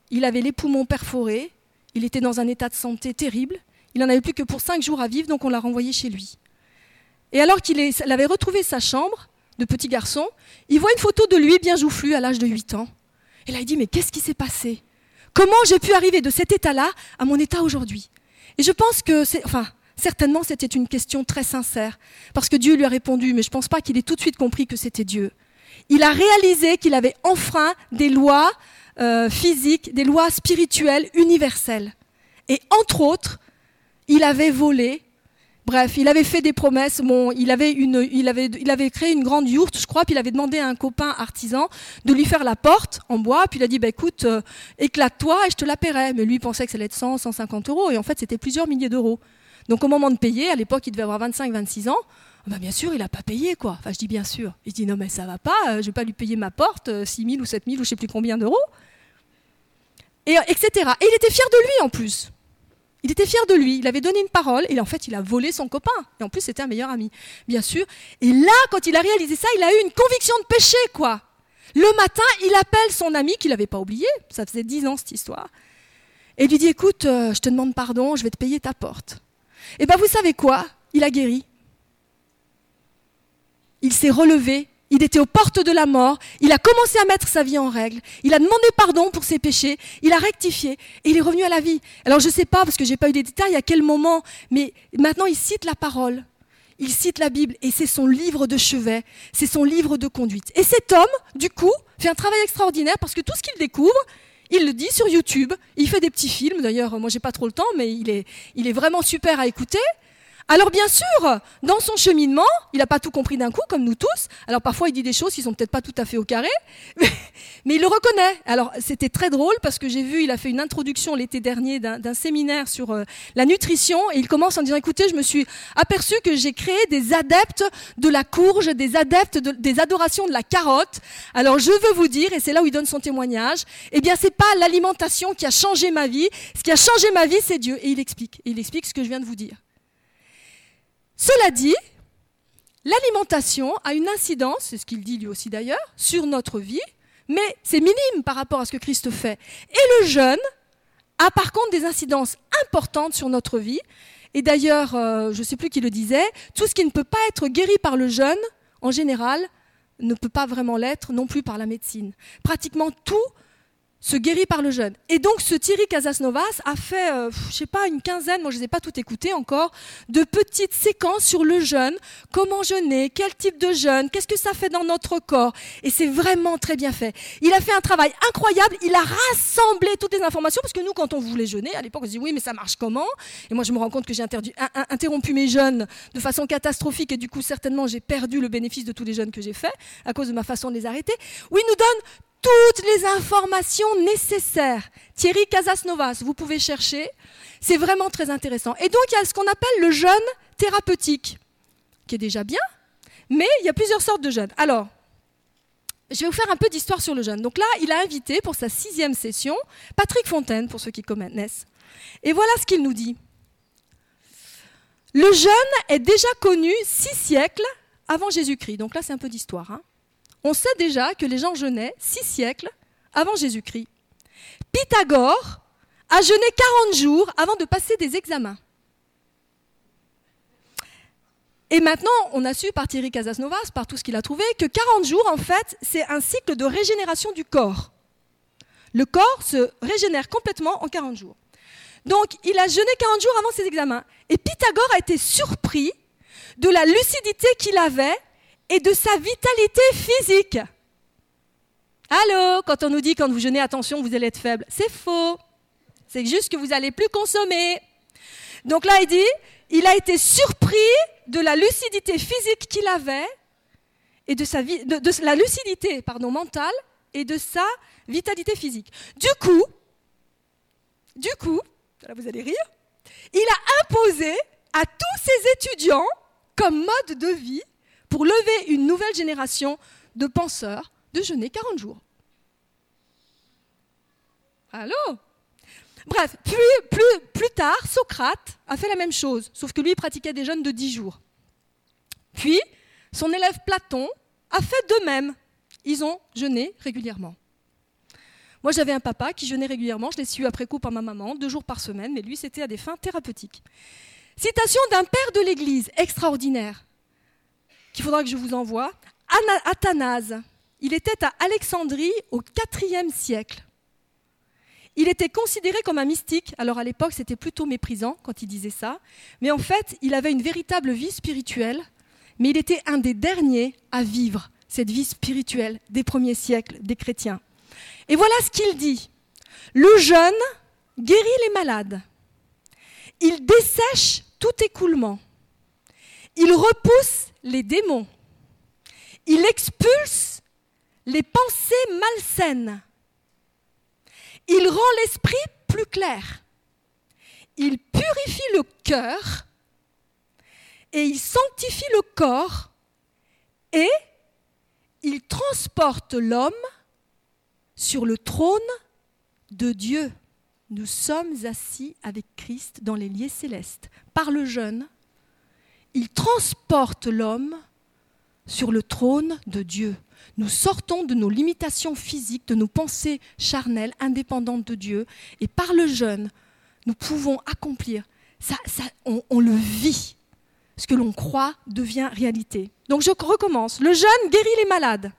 il avait les poumons perforés, il était dans un état de santé terrible, il n'en avait plus que pour 5 jours à vivre, donc on l'a renvoyé chez lui. Et alors qu'il avait retrouvé sa chambre de petit garçon, il voit une photo de lui bien joufflu à l'âge de 8 ans. Et là, il dit, mais qu'est-ce qui s'est passé? Comment j'ai pu arriver de cet état-là à mon état aujourd'hui? Et je pense que. Enfin, Certainement, c'était une question très sincère, parce que Dieu lui a répondu, mais je ne pense pas qu'il ait tout de suite compris que c'était Dieu. Il a réalisé qu'il avait enfreint des lois euh, physiques, des lois spirituelles universelles. Et entre autres, il avait volé. Bref, il avait fait des promesses. Bon, il avait, une, il avait, il avait créé une grande yourte, je crois, puis il avait demandé à un copain artisan de lui faire la porte en bois. Puis il a dit, bah, écoute, euh, éclate-toi et je te la paierai. Mais lui, pensait que ça allait être 100, 150 euros. Et en fait, c'était plusieurs milliers d'euros. Donc au moment de payer, à l'époque, il devait avoir 25-26 ans. Bah bien sûr, il n'a pas payé, quoi. Enfin, je dis bien sûr. Il dit non, mais ça va pas, euh, je ne vais pas lui payer ma porte, 6 euh, 000 ou 7 000 ou je ne sais plus combien d'euros. Et, euh, etc. Et il était fier de lui en plus. Il était fier de lui, il avait donné une parole et en fait il a volé son copain. Et en plus c'était un meilleur ami, bien sûr. Et là, quand il a réalisé ça, il a eu une conviction de péché, quoi. Le matin, il appelle son ami qu'il n'avait pas oublié, ça faisait 10 ans cette histoire, et lui dit écoute, je te demande pardon, je vais te payer ta porte. Et bien vous savez quoi? Il a guéri. Il s'est relevé. Il était aux portes de la mort. Il a commencé à mettre sa vie en règle. Il a demandé pardon pour ses péchés. Il a rectifié. Et il est revenu à la vie. Alors je ne sais pas, parce que je n'ai pas eu des détails, à quel moment, mais maintenant il cite la parole. Il cite la Bible et c'est son livre de chevet, c'est son livre de conduite. Et cet homme, du coup, fait un travail extraordinaire parce que tout ce qu'il découvre, il le dit sur YouTube. Il fait des petits films. D'ailleurs, moi, j'ai pas trop le temps, mais il est, il est vraiment super à écouter. Alors bien sûr, dans son cheminement, il n'a pas tout compris d'un coup, comme nous tous. Alors parfois, il dit des choses qui sont peut-être pas tout à fait au carré, mais, il le reconnaît. Alors c'était très drôle parce que j'ai vu, il a fait une introduction l'été dernier d'un séminaire sur euh, la nutrition et il commence en disant, écoutez, je me suis aperçu que j'ai créé des adeptes de la courge, des adeptes des adorations de la carotte. Alors je veux vous dire, et c'est là où il donne son témoignage, eh bien c'est pas l'alimentation qui a changé ma vie. Ce qui a changé ma vie, c'est Dieu. Et il explique. Et il explique ce que je viens de vous dire. Cela dit, l'alimentation a une incidence, c'est ce qu'il dit lui aussi d'ailleurs, sur notre vie, mais c'est minime par rapport à ce que Christ fait. Et le jeûne a par contre des incidences importantes sur notre vie. Et d'ailleurs, euh, je ne sais plus qui le disait, tout ce qui ne peut pas être guéri par le jeûne, en général, ne peut pas vraiment l'être non plus par la médecine. Pratiquement tout se guérit par le jeûne. Et donc ce Thierry Casasnovas a fait, euh, je sais pas, une quinzaine, moi je ne les ai pas toutes écoutées encore, de petites séquences sur le jeûne, comment jeûner, quel type de jeûne, qu'est-ce que ça fait dans notre corps? Et c'est vraiment très bien fait. Il a fait un travail incroyable, il a rassemblé toutes les informations, parce que nous quand on voulait jeûner, à l'époque on se dit oui mais ça marche comment? Et moi je me rends compte que j'ai interrompu mes jeûnes de façon catastrophique et du coup certainement j'ai perdu le bénéfice de tous les jeûnes que j'ai faits à cause de ma façon de les arrêter. Oui, il nous donne toutes les informations nécessaires. Thierry Casasnovas, vous pouvez chercher. C'est vraiment très intéressant. Et donc, il y a ce qu'on appelle le jeûne thérapeutique, qui est déjà bien, mais il y a plusieurs sortes de jeûnes. Alors, je vais vous faire un peu d'histoire sur le jeûne. Donc là, il a invité pour sa sixième session Patrick Fontaine, pour ceux qui connaissent. Et voilà ce qu'il nous dit. Le jeûne est déjà connu six siècles avant Jésus-Christ. Donc là, c'est un peu d'histoire. Hein. On sait déjà que les gens jeûnaient six siècles avant Jésus-Christ. Pythagore a jeûné 40 jours avant de passer des examens. Et maintenant, on a su par Thierry Casasnovas, par tout ce qu'il a trouvé, que 40 jours, en fait, c'est un cycle de régénération du corps. Le corps se régénère complètement en 40 jours. Donc, il a jeûné 40 jours avant ses examens. Et Pythagore a été surpris de la lucidité qu'il avait et de sa vitalité physique. Allô, quand on nous dit quand vous jeûnez, attention, vous allez être faible. C'est faux. C'est juste que vous allez plus consommer. Donc là, il dit, il a été surpris de la lucidité physique qu'il avait et de, sa la lucidité pardon, mentale et de sa vitalité physique. Du coup, du coup, là vous allez rire, il a imposé à tous ses étudiants comme mode de vie pour lever une nouvelle génération de penseurs de jeûner 40 jours. Allô? Bref, plus, tard, Socrate a fait la même chose, sauf que lui pratiquait des jeûnes de 10 jours. Puis, son élève Platon a fait de même. Ils ont jeûné régulièrement. Moi, j'avais un papa qui jeûnait régulièrement, je l'ai su après coup par ma maman, deux jours par semaine, mais lui, c'était à des fins thérapeutiques. Citation d'un père de l'Église extraordinaire qu'il faudra que je vous envoie. Athanase. Il était à Alexandrie au IVe siècle. Il était considéré comme un mystique. Alors à l'époque, c'était plutôt méprisant quand il disait ça. Mais en fait, il avait une véritable vie spirituelle. Mais il était un des derniers à vivre cette vie spirituelle des premiers siècles des chrétiens. Et voilà ce qu'il dit. Le jeûne guérit les malades. Il dessèche tout écoulement. Il repousse les démons. Il expulse les pensées malsaines. Il rend l'esprit plus clair. Il purifie le cœur et il sanctifie le corps et il transporte l'homme sur le trône de Dieu. Nous sommes assis avec Christ dans les lieux célestes par le jeûne il transporte l'homme sur le trône de Dieu. Nous sortons de nos limitations physiques, de nos pensées charnelles, indépendantes de Dieu, et par le jeûne, nous pouvons accomplir. Ça, on, le vit. Ce que l'on croit devient réalité. Donc je recommence. Le jeûne guérit les malades.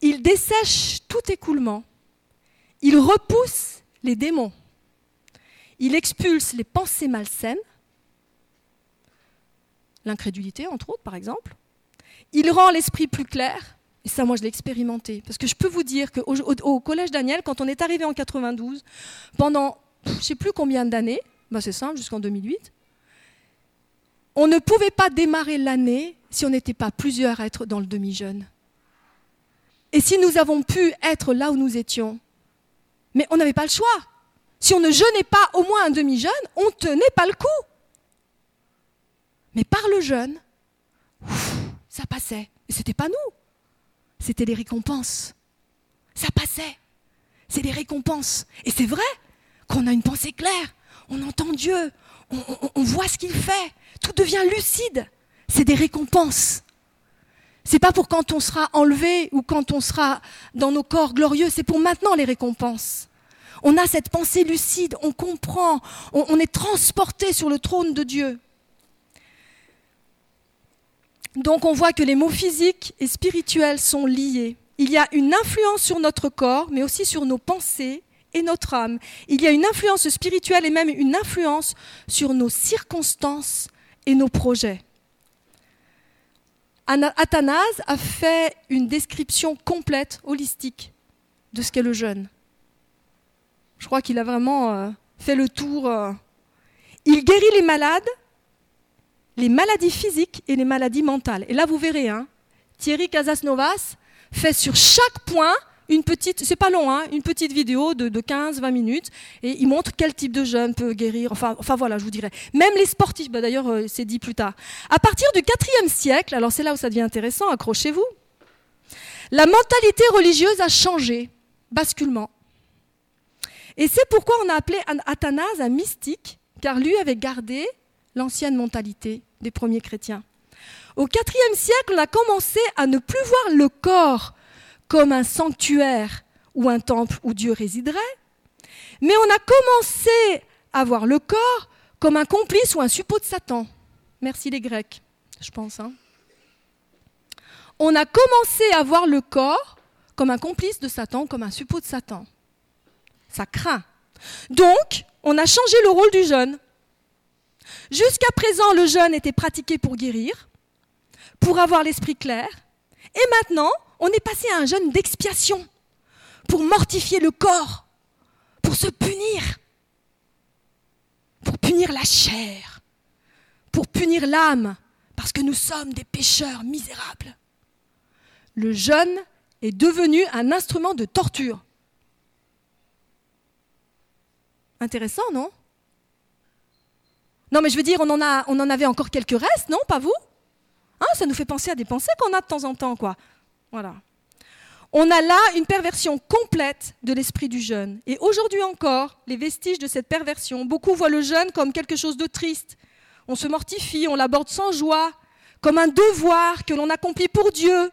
Il dessèche tout écoulement. Il repousse les démons. Il expulse les pensées malsaines l'incrédulité, entre autres, par exemple. Il rend l'esprit plus clair. Et ça, moi, je l'ai expérimenté. Parce que je peux vous dire qu'au au, Collège Daniel, quand on est arrivé en 92, pendant je ne sais plus combien d'années, bah c'est simple, jusqu'en 2008, on ne pouvait pas démarrer l'année si on n'était pas plusieurs à être dans le demi-jeûne. Et si nous avons pu être là où nous étions, mais on n'avait pas le choix. Si on ne jeûnait pas au moins un demi-jeûne, on ne tenait pas le coup. Mais par le jeûne, ça passait. Et ce n'était pas nous, c'était les récompenses. Ça passait. C'est des récompenses. Et c'est vrai qu'on a une pensée claire. On entend Dieu. On, voit ce qu'il fait. Tout devient lucide. C'est des récompenses. C'est pas pour quand on sera enlevé ou quand on sera dans nos corps glorieux, c'est pour maintenant les récompenses. On a cette pensée lucide, on comprend, on est transporté sur le trône de Dieu. Donc on voit que les mots physiques et spirituels sont liés. il y a une influence sur notre corps, mais aussi sur nos pensées et notre âme. Il y a une influence spirituelle et même une influence sur nos circonstances et nos projets. Athanase a fait une description complète, holistique, de ce qu'est le jeûne. Je crois qu'il a vraiment euh, fait le tour. Euh. Il guérit les malades, les maladies physiques et les maladies mentales. Et là, vous verrez, hein, Thierry Casasnovas fait sur chaque point une petite, c'est pas long, hein, une petite vidéo de, 15-20 minutes, et il montre quel type de jeûne peut guérir. Enfin, voilà, je vous dirais. Même les sportifs, bah, d'ailleurs, euh, c'est dit plus tard. À partir du IVe siècle, alors c'est là où ça devient intéressant, accrochez-vous, la mentalité religieuse a changé, basculement. Et c'est pourquoi on a appelé Athanase un mystique, car lui avait gardé l'ancienne mentalité des premiers chrétiens. Au IVe siècle, on a commencé à ne plus voir le corps comme un sanctuaire ou un temple où Dieu résiderait, mais on a commencé à voir le corps comme un complice ou un suppôt de Satan. Merci les Grecs, je pense. Hein. On a commencé à voir le corps comme un complice de Satan, comme un suppôt de Satan. Ça craint. Donc, on a changé le rôle du jeûne. Jusqu'à présent, le jeûne était pratiqué pour guérir, pour avoir l'esprit clair. Et maintenant, on est passé à un jeûne d'expiation, pour mortifier le corps, pour se punir, pour punir la chair, pour punir l'âme, parce que nous sommes des pécheurs misérables. Le jeûne est devenu un instrument de torture. Intéressant, non? Non, mais je veux dire, on en, avait encore quelques restes, non Pas vous? Hein, ça nous fait penser à des pensées qu'on a de temps en temps, quoi. Voilà. On a là une perversion complète de l'esprit du jeûne. Et aujourd'hui encore, les vestiges de cette perversion, beaucoup voient le jeûne comme quelque chose de triste. On se mortifie, on l'aborde sans joie, comme un devoir que l'on accomplit pour Dieu,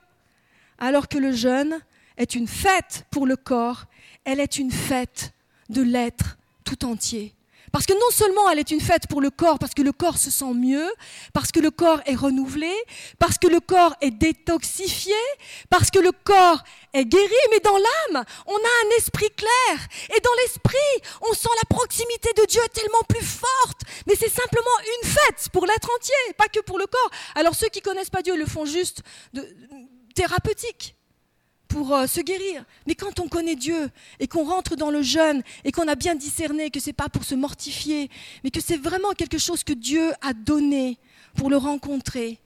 alors que le jeûne est une fête pour le corps, elle est une fête de l'être tout entier. Parce que non seulement elle est une fête pour le corps, parce que le corps se sent mieux, parce que le corps est renouvelé, parce que le corps est détoxifié, parce que le corps est guéri, mais dans l'âme, on a un esprit clair. Et dans l'esprit, on sent la proximité de Dieu tellement plus forte. Mais c'est simplement une fête pour l'être entier, pas que pour le corps. Alors ceux qui connaissent pas Dieu le font juste de, thérapeutique pour euh, se guérir. Mais quand on connaît Dieu et qu'on rentre dans le jeûne et qu'on a bien discerné que c'est pas pour se mortifier, mais que c'est vraiment quelque chose que Dieu a donné pour le rencontrer,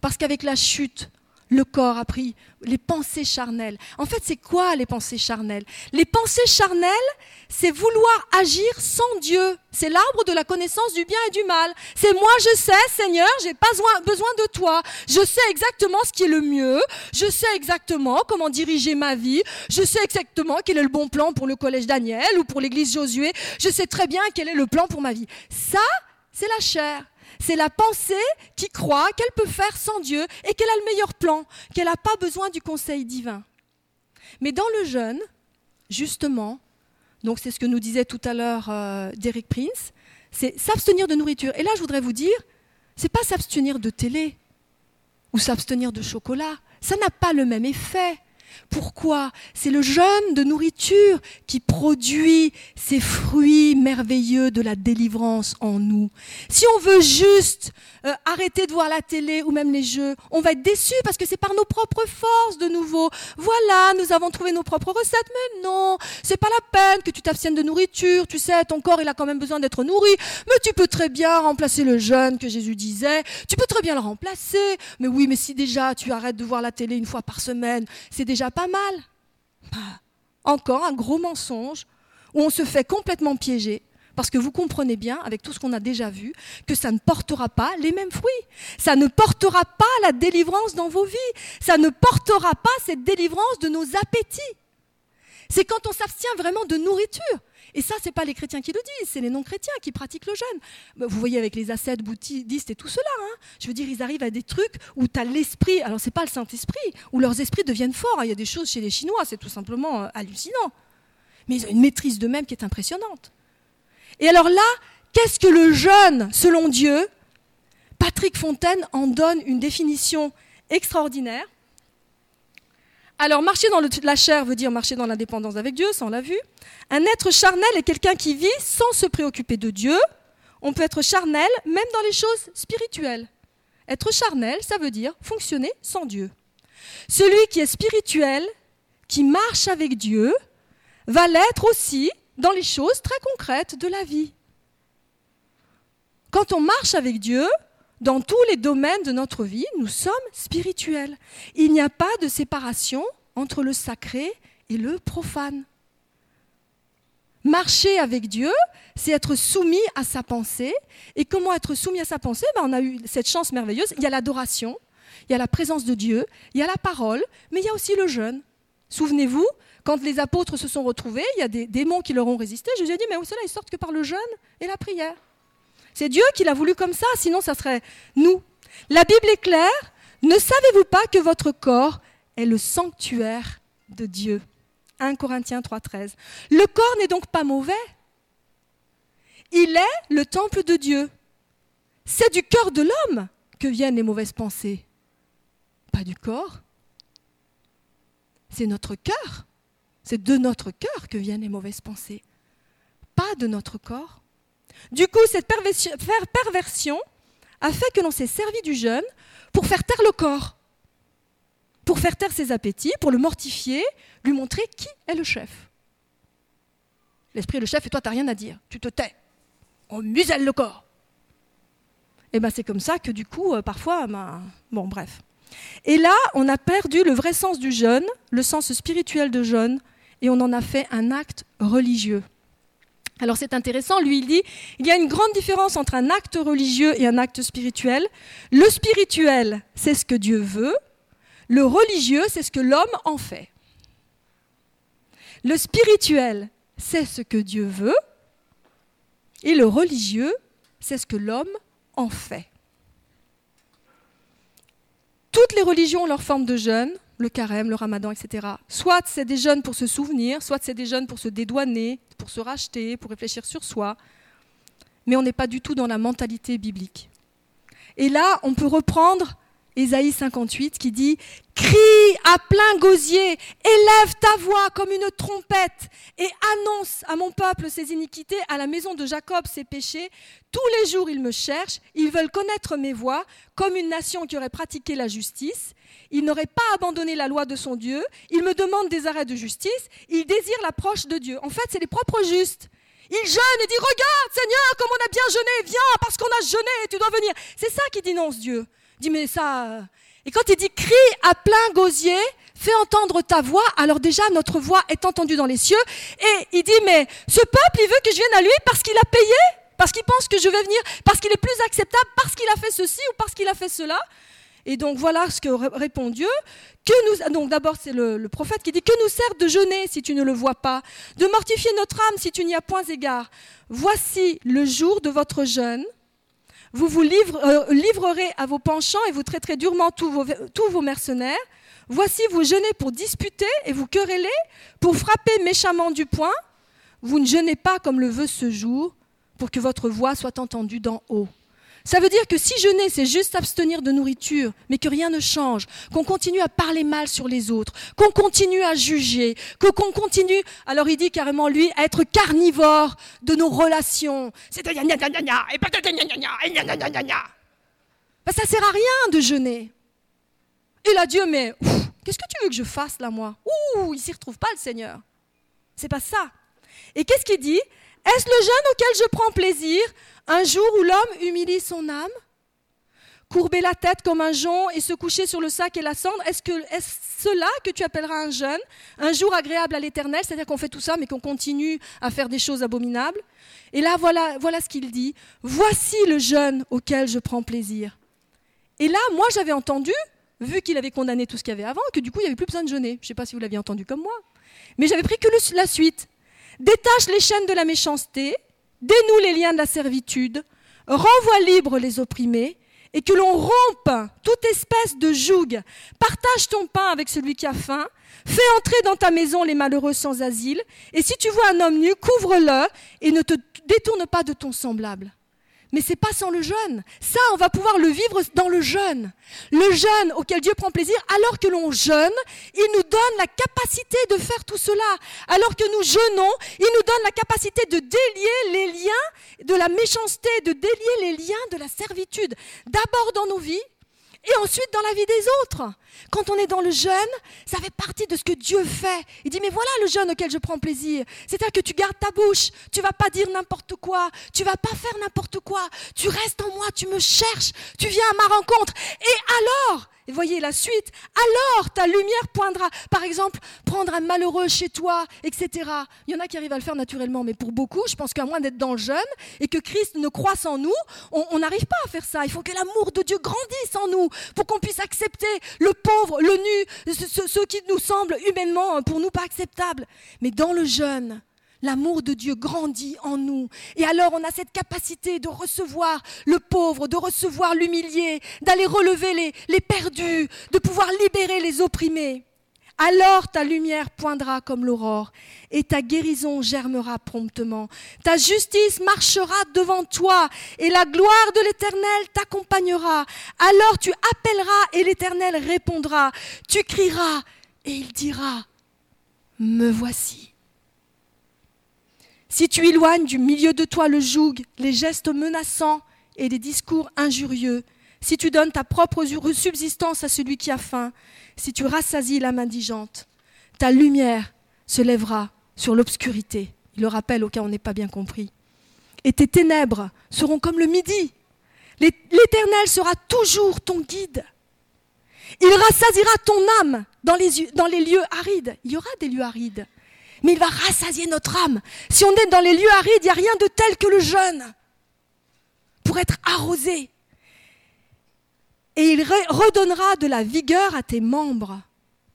parce qu'avec la chute, le corps a pris les pensées charnelles. En fait, c'est quoi les pensées charnelles? Les pensées charnelles, c'est vouloir agir sans Dieu. C'est l'arbre de la connaissance du bien et du mal. C'est moi, je sais, Seigneur, j'ai pas besoin de toi. Je sais exactement ce qui est le mieux. Je sais exactement comment diriger ma vie. Je sais exactement quel est le bon plan pour le collège Daniel ou pour l'église Josué. Je sais très bien quel est le plan pour ma vie. Ça, c'est la chair. C'est la pensée qui croit qu'elle peut faire sans Dieu et qu'elle a le meilleur plan, qu'elle n'a pas besoin du conseil divin. Mais dans le jeûne, justement, donc c'est ce que nous disait tout à l'heure euh, Derek Prince, c'est s'abstenir de nourriture. Et là, je voudrais vous dire, c'est pas s'abstenir de télé ou s'abstenir de chocolat. Ça n'a pas le même effet. Pourquoi? C'est le jeûne de nourriture qui produit ces fruits merveilleux de la délivrance en nous. Si on veut juste euh, arrêter de voir la télé ou même les jeux, on va être déçu parce que c'est par nos propres forces de nouveau. Voilà, nous avons trouvé nos propres recettes, mais non, c'est pas la peine que tu t'abstiennes de nourriture. Tu sais, ton corps il a quand même besoin d'être nourri, mais tu peux très bien remplacer le jeûne que Jésus disait. Tu peux très bien le remplacer. Mais oui, mais si déjà tu arrêtes de voir la télé une fois par semaine, c'est déjà pas mal. Bah, encore un gros mensonge où on se fait complètement piéger parce que vous comprenez bien, avec tout ce qu'on a déjà vu, que ça ne portera pas les mêmes fruits. Ça ne portera pas la délivrance dans vos vies. Ça ne portera pas cette délivrance de nos appétits. C'est quand on s'abstient vraiment de nourriture. Et ça, ce n'est pas les chrétiens qui le disent, c'est les non-chrétiens qui pratiquent le jeûne. Bah, vous voyez avec les ascètes, bouddhistes et tout cela. Hein. Je veux dire, ils arrivent à des trucs où tu as l'esprit, alors ce n'est pas le Saint-Esprit, où leurs esprits deviennent forts. Il y a des choses chez les Chinois, c'est tout simplement euh, hallucinant. Mais ils ont une maîtrise d'eux-mêmes qui est impressionnante. Et alors là, qu'est-ce que le jeûne selon Dieu? Patrick Fontaine en donne une définition extraordinaire. Alors, marcher dans la chair veut dire marcher dans l'indépendance avec Dieu, ça on l'a vu. Un être charnel est quelqu'un qui vit sans se préoccuper de Dieu. On peut être charnel même dans les choses spirituelles. Être charnel, ça veut dire fonctionner sans Dieu. Celui qui est spirituel, qui marche avec Dieu, va l'être aussi dans les choses très concrètes de la vie. Quand on marche avec Dieu, dans tous les domaines de notre vie, nous sommes spirituels. Il n'y a pas de séparation entre le sacré et le profane. Marcher avec Dieu, c'est être soumis à sa pensée. Et comment être soumis à sa pensée? Ben, On a eu cette chance merveilleuse. Il y a l'adoration, il y a la présence de Dieu, il y a la parole, mais il y a aussi le jeûne. Souvenez-vous, quand les apôtres se sont retrouvés, il y a des démons qui leur ont résisté. Jésus a dit, mais où cela, ils sortent que par le jeûne et la prière. C'est Dieu qui l'a voulu comme ça, sinon ça serait nous. La Bible est claire. Ne savez-vous pas que votre corps est le sanctuaire de Dieu? 1 Corinthiens 3.13. Le corps n'est donc pas mauvais. Il est le temple de Dieu. C'est du cœur de l'homme que viennent les mauvaises pensées, pas du corps. C'est notre cœur. C'est de notre cœur que viennent les mauvaises pensées, pas de notre corps. Du coup, cette perversion a fait que l'on s'est servi du jeûne pour faire taire le corps, pour faire taire ses appétits, pour le mortifier, lui montrer qui est le chef. L'esprit est le chef et toi, tu n'as rien à dire. Tu te tais. On muselle le corps. Et bien, c'est comme ça que du coup, euh, parfois, ben, bon, bref. Et là, on a perdu le vrai sens du jeûne, le sens spirituel de jeûne, et on en a fait un acte religieux. Alors c'est intéressant, lui il dit, il y a une grande différence entre un acte religieux et un acte spirituel. Le spirituel, c'est ce que Dieu veut, le religieux, c'est ce que l'homme en fait. Le spirituel, c'est ce que Dieu veut, et le religieux, c'est ce que l'homme en fait. Toutes les religions ont leur forme de jeûne, le carême, le ramadan, etc. Soit c'est des jeûnes pour se souvenir, soit c'est des jeûnes pour se dédouaner, pour se racheter, pour réfléchir sur soi. Mais on n'est pas du tout dans la mentalité biblique. Et là, on peut reprendre Ésaïe 58 qui dit Crie à plein gosier, élève ta voix comme une trompette et annonce à mon peuple ses iniquités, à la maison de Jacob ses péchés. Tous les jours ils me cherchent, ils veulent connaître mes voies, comme une nation qui aurait pratiqué la justice. Ils n'auraient pas abandonné la loi de son Dieu, ils me demandent des arrêts de justice, ils désirent l'approche de Dieu. En fait, c'est les propres justes. Ils jeûnent et disent Regarde Seigneur, comme on a bien jeûné, viens, parce qu'on a jeûné, tu dois venir. C'est ça qui dénonce Dieu dit, mais ça. Euh. Et quand il dit crie à plein gosier, fais entendre ta voix, alors déjà notre voix est entendue dans les cieux. Et il dit, mais ce peuple, il veut que je vienne à lui parce qu'il a payé, parce qu'il pense que je vais venir, parce qu'il est plus acceptable, parce qu'il a fait ceci ou parce qu'il a fait cela. Et donc voilà ce que répond Dieu. Que nous, donc d'abord c'est le, prophète qui dit que nous sert de jeûner si tu ne le vois pas, de mortifier notre âme si tu n'y as point égard. Voici le jour de votre jeûne vous vous euh, livrerez à vos penchants et vous traiterez durement tous vos, tous vos mercenaires. Voici, vous jeûnez pour disputer et vous querellez, pour frapper méchamment du poing. Vous ne jeûnez pas comme le veut ce jour, pour que votre voix soit entendue d'en haut. Ça veut dire que si jeûner, c'est juste abstenir de nourriture, mais que rien ne change, qu'on continue à parler mal sur les autres, qu'on continue à juger, qu'on continue, alors il dit carrément lui, à être carnivore de nos relations. C'est gna gna gna gna et gna gna gna gna ben, ça sert à rien de jeûner. Et là Dieu, mais qu'est-ce que tu veux que je fasse là moi Ouh, il s'y retrouve pas le Seigneur. C'est pas ça. Et qu'est-ce qu'il dit Est-ce le jeûne auquel je prends plaisir un jour où l'homme humilie son âme, courber la tête comme un jonc et se coucher sur le sac et la cendre, est-ce que est cela que tu appelleras un jeûne, un jour agréable à l'Éternel, c'est-à-dire qu'on fait tout ça mais qu'on continue à faire des choses abominables? Et là voilà, ce qu'il dit. Voici le jeûne auquel je prends plaisir. Et là, moi j'avais entendu, vu qu'il avait condamné tout ce qu'il y avait avant, que du coup il n'y avait plus besoin de jeûner. Je ne sais pas si vous l'aviez entendu comme moi. Mais j'avais pris que la suite. Détache les chaînes de la méchanceté, dénoue les liens de la servitude, renvoie libre les opprimés, et que l'on rompe toute espèce de joug. Partage ton pain avec celui qui a faim, fais entrer dans ta maison les malheureux sans asile, et si tu vois un homme nu, couvre-le et ne te détourne pas de ton semblable. Mais c'est pas sans le jeûne. Ça, on va pouvoir le vivre dans le jeûne. Le jeûne auquel Dieu prend plaisir, alors que l'on jeûne, il nous donne la capacité de faire tout cela. Alors que nous jeûnons, il nous donne la capacité de délier les liens de la méchanceté, de délier les liens de la servitude. D'abord dans nos vies, et ensuite dans la vie des autres. Quand on est dans le jeûne, ça fait partie de ce que Dieu fait. Il dit, mais voilà le jeûne auquel je prends plaisir. C'est-à-dire que tu gardes ta bouche, tu vas pas dire n'importe quoi, tu vas pas faire n'importe quoi, tu restes en moi, tu me cherches, tu viens à ma rencontre. Et alors, et voyez la suite. Alors ta lumière poindra. Par exemple, prendre un malheureux chez toi, etc. Il y en a qui arrivent à le faire naturellement, mais pour beaucoup, je pense qu'à moins d'être dans le jeûne et que Christ ne croisse en nous, on n'arrive pas à faire ça. Il faut que l'amour de Dieu grandisse en nous pour qu'on puisse accepter le pauvre, le nu, ce qui nous semble humainement pour nous pas acceptable. Mais dans le jeûne, l'amour de Dieu grandit en nous. Et alors on a cette capacité de recevoir le pauvre, de recevoir l'humilié, d'aller relever les, les perdus, de pouvoir libérer les opprimés. Alors ta lumière poindra comme l'aurore et ta guérison germera promptement. Ta justice marchera devant toi et la gloire de l'Éternel t'accompagnera. Alors tu appelleras et l'Éternel répondra. Tu crieras et il dira, me voici. Si tu éloignes du milieu de toi le joug, les gestes menaçants et les discours injurieux, si tu donnes ta propre subsistance à celui qui a faim, si tu rassasies l'âme indigente, ta lumière se lèvera sur l'obscurité. Il le rappelle au cas où on n'est pas bien compris. Et tes ténèbres seront comme le midi. L'Éternel sera toujours ton guide. Il rassasiera ton âme dans les, dans les lieux arides. Il y aura des lieux arides mais il va rassasier notre âme. Si on est dans les lieux arides, il n'y a rien de tel que le jeûne pour être arrosé. Et il redonnera de la vigueur à tes membres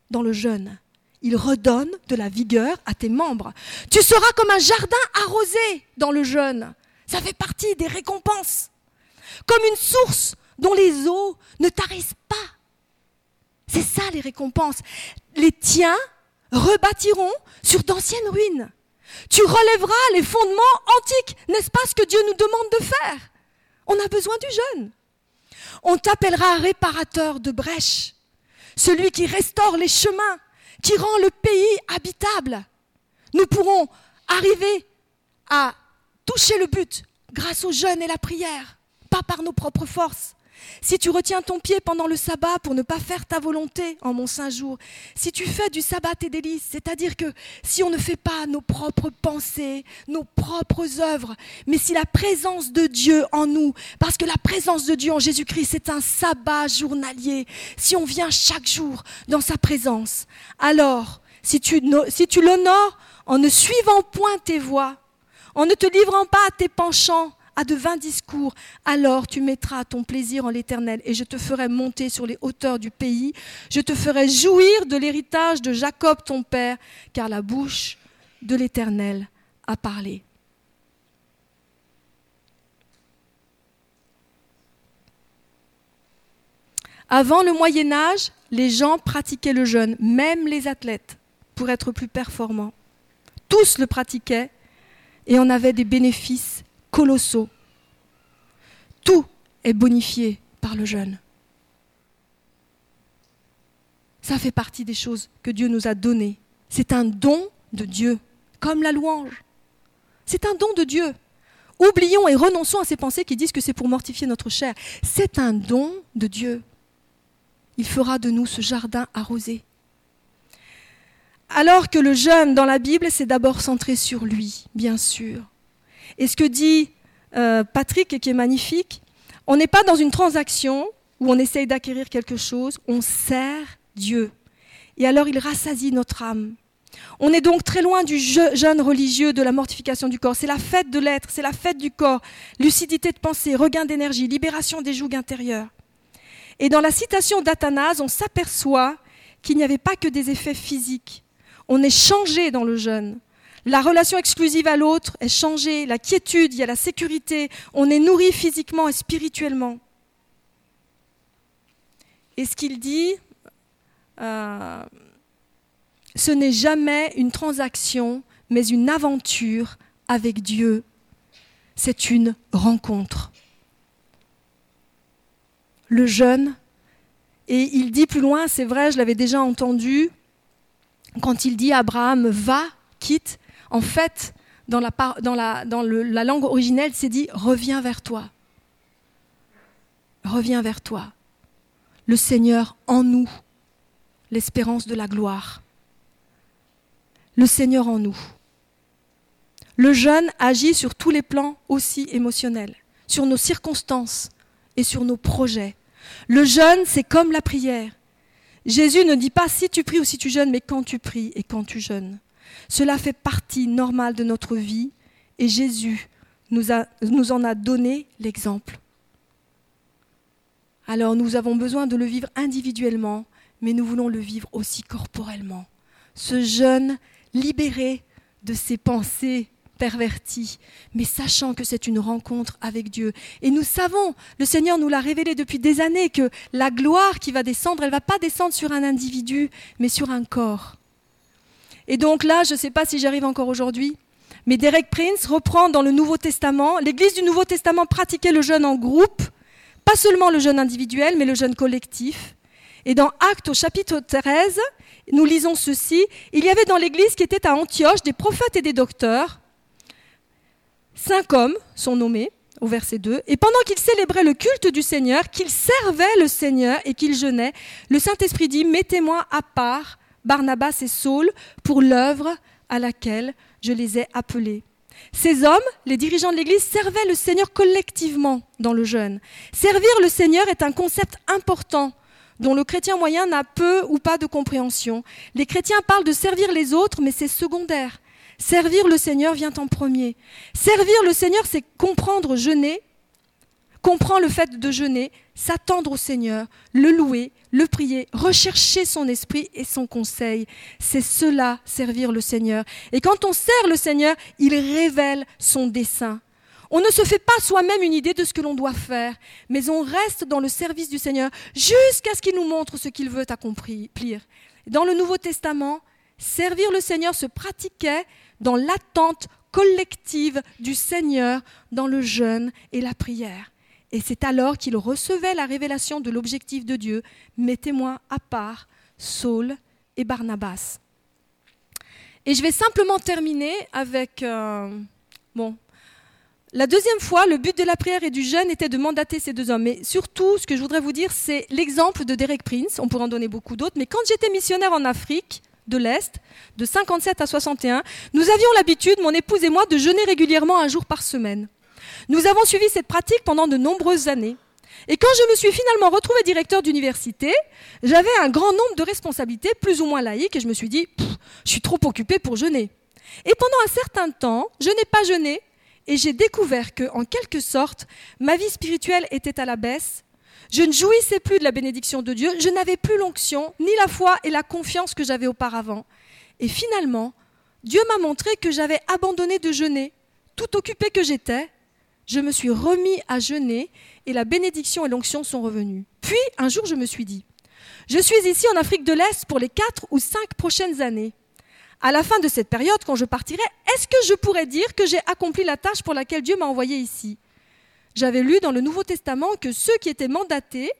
dans le jeûne. Il redonne de la vigueur à tes membres. Tu seras comme un jardin arrosé dans le jeûne. Ça fait partie des récompenses. Comme une source dont les eaux ne tarissent pas. C'est ça les récompenses. Les tiens rebâtiront sur d'anciennes ruines. Tu relèveras les fondements antiques, n'est-ce pas ce que Dieu nous demande de faire? On a besoin du jeûne. On t'appellera réparateur de brèches, celui qui restaure les chemins, qui rend le pays habitable. Nous pourrons arriver à toucher le but grâce au jeûne et la prière, pas par nos propres forces. Si tu retiens ton pied pendant le sabbat pour ne pas faire ta volonté en mon saint jour, si tu fais du sabbat tes délices, c'est-à-dire que si on ne fait pas nos propres pensées, nos propres œuvres, mais si la présence de Dieu en nous, parce que la présence de Dieu en Jésus-Christ, c'est un sabbat journalier, si on vient chaque jour dans sa présence, alors si tu, si tu l'honores en ne suivant point tes voies, en ne te livrant pas à tes penchants, à de vains discours, alors tu mettras ton plaisir en l'Éternel et je te ferai monter sur les hauteurs du pays. Je te ferai jouir de l'héritage de Jacob ton père, car la bouche de l'Éternel a parlé. Avant le Moyen Âge, les gens pratiquaient le jeûne, même les athlètes, pour être plus performants. Tous le pratiquaient et en avaient des bénéfices colossaux. Tout est bonifié par le jeûne. Ça fait partie des choses que Dieu nous a données. C'est un don de Dieu, comme la louange. C'est un don de Dieu. Oublions et renonçons à ces pensées qui disent que c'est pour mortifier notre chair. C'est un don de Dieu. Il fera de nous ce jardin arrosé. Alors que le jeûne dans la Bible, c'est d'abord centré sur lui, bien sûr. Et ce que dit euh, Patrick, qui est magnifique, on n'est pas dans une transaction où on essaye d'acquérir quelque chose, on sert Dieu. Et alors il rassasie notre âme. On est donc très loin du jeûne religieux de la mortification du corps. C'est la fête de l'être, c'est la fête du corps, lucidité de pensée, regain d'énergie, libération des jougs intérieurs. Et dans la citation d'Athanase, on s'aperçoit qu'il n'y avait pas que des effets physiques. On est changé dans le jeûne. La relation exclusive à l'autre est changée, la quiétude, il y a la sécurité, on est nourri physiquement et spirituellement. Et ce qu'il dit, euh, ce n'est jamais une transaction, mais une aventure avec Dieu. C'est une rencontre. le jeûne. Et il dit plus loin, c'est vrai, je l'avais déjà entendu, quand il dit Abraham, va, quitte, en fait, dans la, langue originelle, c'est dit, reviens vers toi. Reviens vers toi. Le Seigneur en nous, l'espérance de la gloire. Le Seigneur en nous. Le jeûne agit sur tous les plans aussi émotionnels, sur nos circonstances et sur nos projets. Le jeûne, c'est comme la prière. Jésus ne dit pas si tu pries ou si tu jeûnes, mais quand tu pries et quand tu jeûnes. Cela fait partie normale de notre vie et Jésus nous, en a donné l'exemple. Alors nous avons besoin de le vivre individuellement, mais nous voulons le vivre aussi corporellement. Ce jeûne libéré de ses pensées perverties, mais sachant que c'est une rencontre avec Dieu. Et nous savons, le Seigneur nous l'a révélé depuis des années, que la gloire qui va descendre, elle ne va pas descendre sur un individu, mais sur un corps. Et donc là, je ne sais pas si j'arrive encore aujourd'hui, mais Derek Prince reprend dans le Nouveau Testament, l'Église du Nouveau Testament pratiquait le jeûne en groupe, pas seulement le jeûne individuel, mais le jeûne collectif. Et dans Actes au chapitre 13, nous lisons ceci, il y avait dans l'Église qui était à Antioche des prophètes et des docteurs. Cinq hommes sont nommés au verset 2, et pendant qu'ils célébraient le culte du Seigneur, qu'ils servaient le Seigneur et qu'ils jeûnaient, le Saint-Esprit dit, mettez-moi à part Barnabas et Saul pour l'œuvre à laquelle je les ai appelés. Ces hommes, les dirigeants de l'Église, servaient le Seigneur collectivement dans le jeûne. Servir le Seigneur est un concept important dont le chrétien moyen n'a peu ou pas de compréhension. Les chrétiens parlent de servir les autres, mais c'est secondaire. Servir le Seigneur vient en premier. Servir le Seigneur, c'est comprendre jeûner, comprendre le fait de jeûner, s'attendre au Seigneur, le louer, le prier, rechercher son esprit et son conseil. C'est cela, servir le Seigneur. Et quand on sert le Seigneur, il révèle son dessein. On ne se fait pas soi-même une idée de ce que l'on doit faire, mais on reste dans le service du Seigneur jusqu'à ce qu'il nous montre ce qu'il veut accomplir. Dans le Nouveau Testament, servir le Seigneur se pratiquait dans l'attente collective du Seigneur, dans le jeûne et la prière. Et c'est alors qu'il recevait la révélation de l'objectif de Dieu, mettez-moi à part Saul et Barnabas. Et je vais simplement terminer avec... Euh, bon, la deuxième fois, le but de la prière et du jeûne était de mandater ces deux hommes. Mais surtout, ce que je voudrais vous dire, c'est l'exemple de Derek Prince. On pourrait en donner beaucoup d'autres. Mais quand j'étais missionnaire en Afrique de l'Est, de 57 à 61, nous avions l'habitude, mon épouse et moi, de jeûner régulièrement un jour par semaine. Nous avons suivi cette pratique pendant de nombreuses années. Et quand je me suis finalement retrouvé directeur d'université, j'avais un grand nombre de responsabilités, plus ou moins laïques, et je me suis dit, je suis trop occupé pour jeûner. Et pendant un certain temps, je n'ai pas jeûné, et j'ai découvert que, en quelque sorte, ma vie spirituelle était à la baisse. Je ne jouissais plus de la bénédiction de Dieu, je n'avais plus l'onction, ni la foi et la confiance que j'avais auparavant. Et finalement, Dieu m'a montré que j'avais abandonné de jeûner, tout occupé que j'étais, je me suis remis à jeûner et la bénédiction et l'onction sont revenues. Puis, un jour, je me suis dit, je suis ici en Afrique de l'Est pour les quatre ou cinq prochaines années. À la fin de cette période, quand je partirai, est-ce que je pourrais dire que j'ai accompli la tâche pour laquelle Dieu m'a envoyé ici? J'avais lu dans le Nouveau Testament que ceux qui étaient mandatés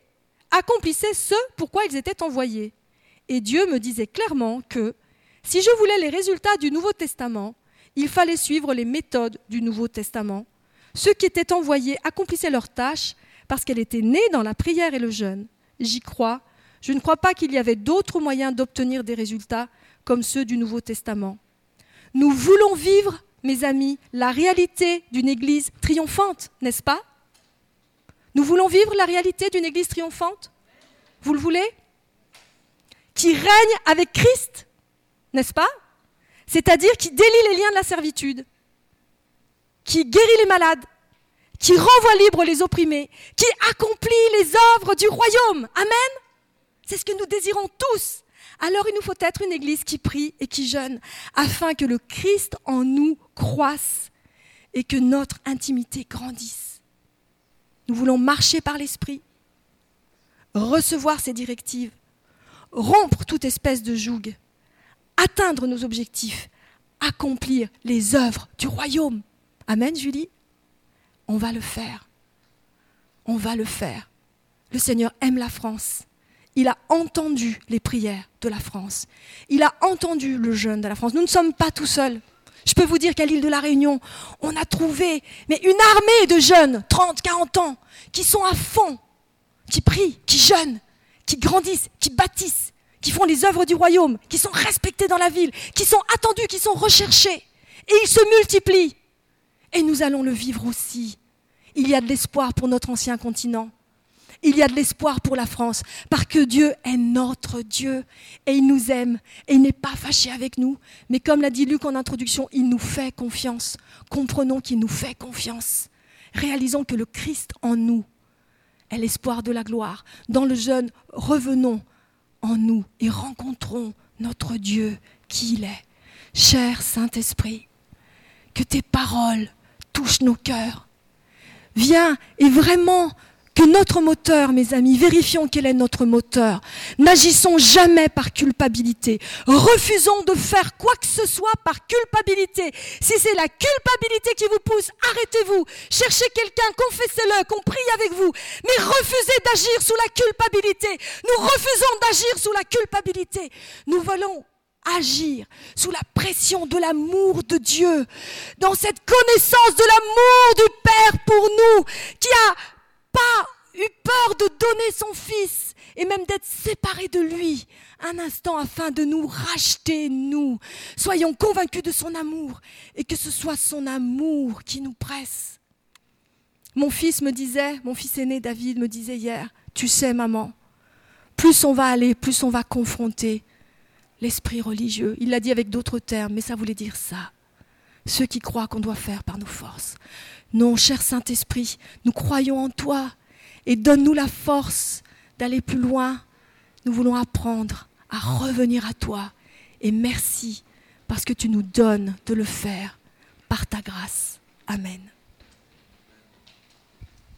accomplissaient ce pourquoi ils étaient envoyés. Et Dieu me disait clairement que si je voulais les résultats du Nouveau Testament, il fallait suivre les méthodes du Nouveau Testament ceux qui étaient envoyés accomplissaient leur tâche parce qu'elle était née dans la prière et le jeûne. J'y crois. Je ne crois pas qu'il y avait d'autres moyens d'obtenir des résultats comme ceux du Nouveau Testament. Nous voulons vivre, mes amis, la réalité d'une Église triomphante, n'est-ce pas? Nous voulons vivre la réalité d'une Église triomphante? Vous le voulez? Qui règne avec Christ, n'est-ce pas? C'est-à-dire qui délie les liens de la servitude qui guérit les malades, qui renvoie libre les opprimés, qui accomplit les œuvres du royaume. Amen. C'est ce que nous désirons tous. Alors il nous faut être une église qui prie et qui jeûne, afin que le Christ en nous croisse et que notre intimité grandisse. Nous voulons marcher par l'Esprit, recevoir ses directives, rompre toute espèce de joug, atteindre nos objectifs, accomplir les œuvres du royaume. Amen, Julie On va le faire. On va le faire. le Seigneur aime la France. Il a entendu les prières de la France. Il a entendu le jeûne de la France. Nous ne sommes pas tout seuls. Je peux vous dire qu'à l'île de la Réunion, on a trouvé une armée de jeunes, 30, 40 ans, qui sont à fond, qui prient, qui jeûnent, qui grandissent, qui bâtissent, qui font les œuvres du royaume, qui sont respectés dans la ville, qui sont attendus, qui sont recherchés. Et ils se multiplient. Et nous allons le vivre aussi. Il y a de l'espoir pour notre ancien continent. Il y a de l'espoir pour la France, parce que Dieu est notre Dieu et il nous aime et il n'est pas fâché avec nous. Mais comme l'a dit Luc en introduction, il nous fait confiance. Comprenons qu'il nous fait confiance. Réalisons que le Christ en nous est l'espoir de la gloire. Dans le jeûne, revenons en nous et rencontrons notre Dieu qui il est. Cher Saint-Esprit, que tes paroles touchent nos cœurs. Viens et vraiment que notre moteur, mes amis, vérifions quel est notre moteur. N'agissons jamais par culpabilité. Refusons de faire quoi que ce soit par culpabilité. Si c'est la culpabilité qui vous pousse, arrêtez-vous. Cherchez quelqu'un, confessez-le, qu'on prie avec vous. Mais refusez d'agir sous la culpabilité. Nous refusons d'agir sous la culpabilité. Nous voulons agir sous la pression de l'amour de Dieu, dans cette connaissance de l'amour du Père pour nous, qui a pas eu peur de donner son fils et même d'être séparé de lui un instant afin de nous racheter, nous. Soyons convaincus de son amour et que ce soit son amour qui nous presse. Mon fils me disait, mon fils aîné David me disait hier, tu sais maman, plus on va aller, plus on va confronter l'esprit religieux. Il l'a dit avec d'autres termes, mais ça voulait dire ça. Ceux qui croient qu'on doit faire par nos forces. Non, cher Saint-Esprit, nous croyons en toi et donne-nous la force d'aller plus loin. Nous voulons apprendre à revenir à toi et merci parce que tu nous donnes de le faire par ta grâce. Amen.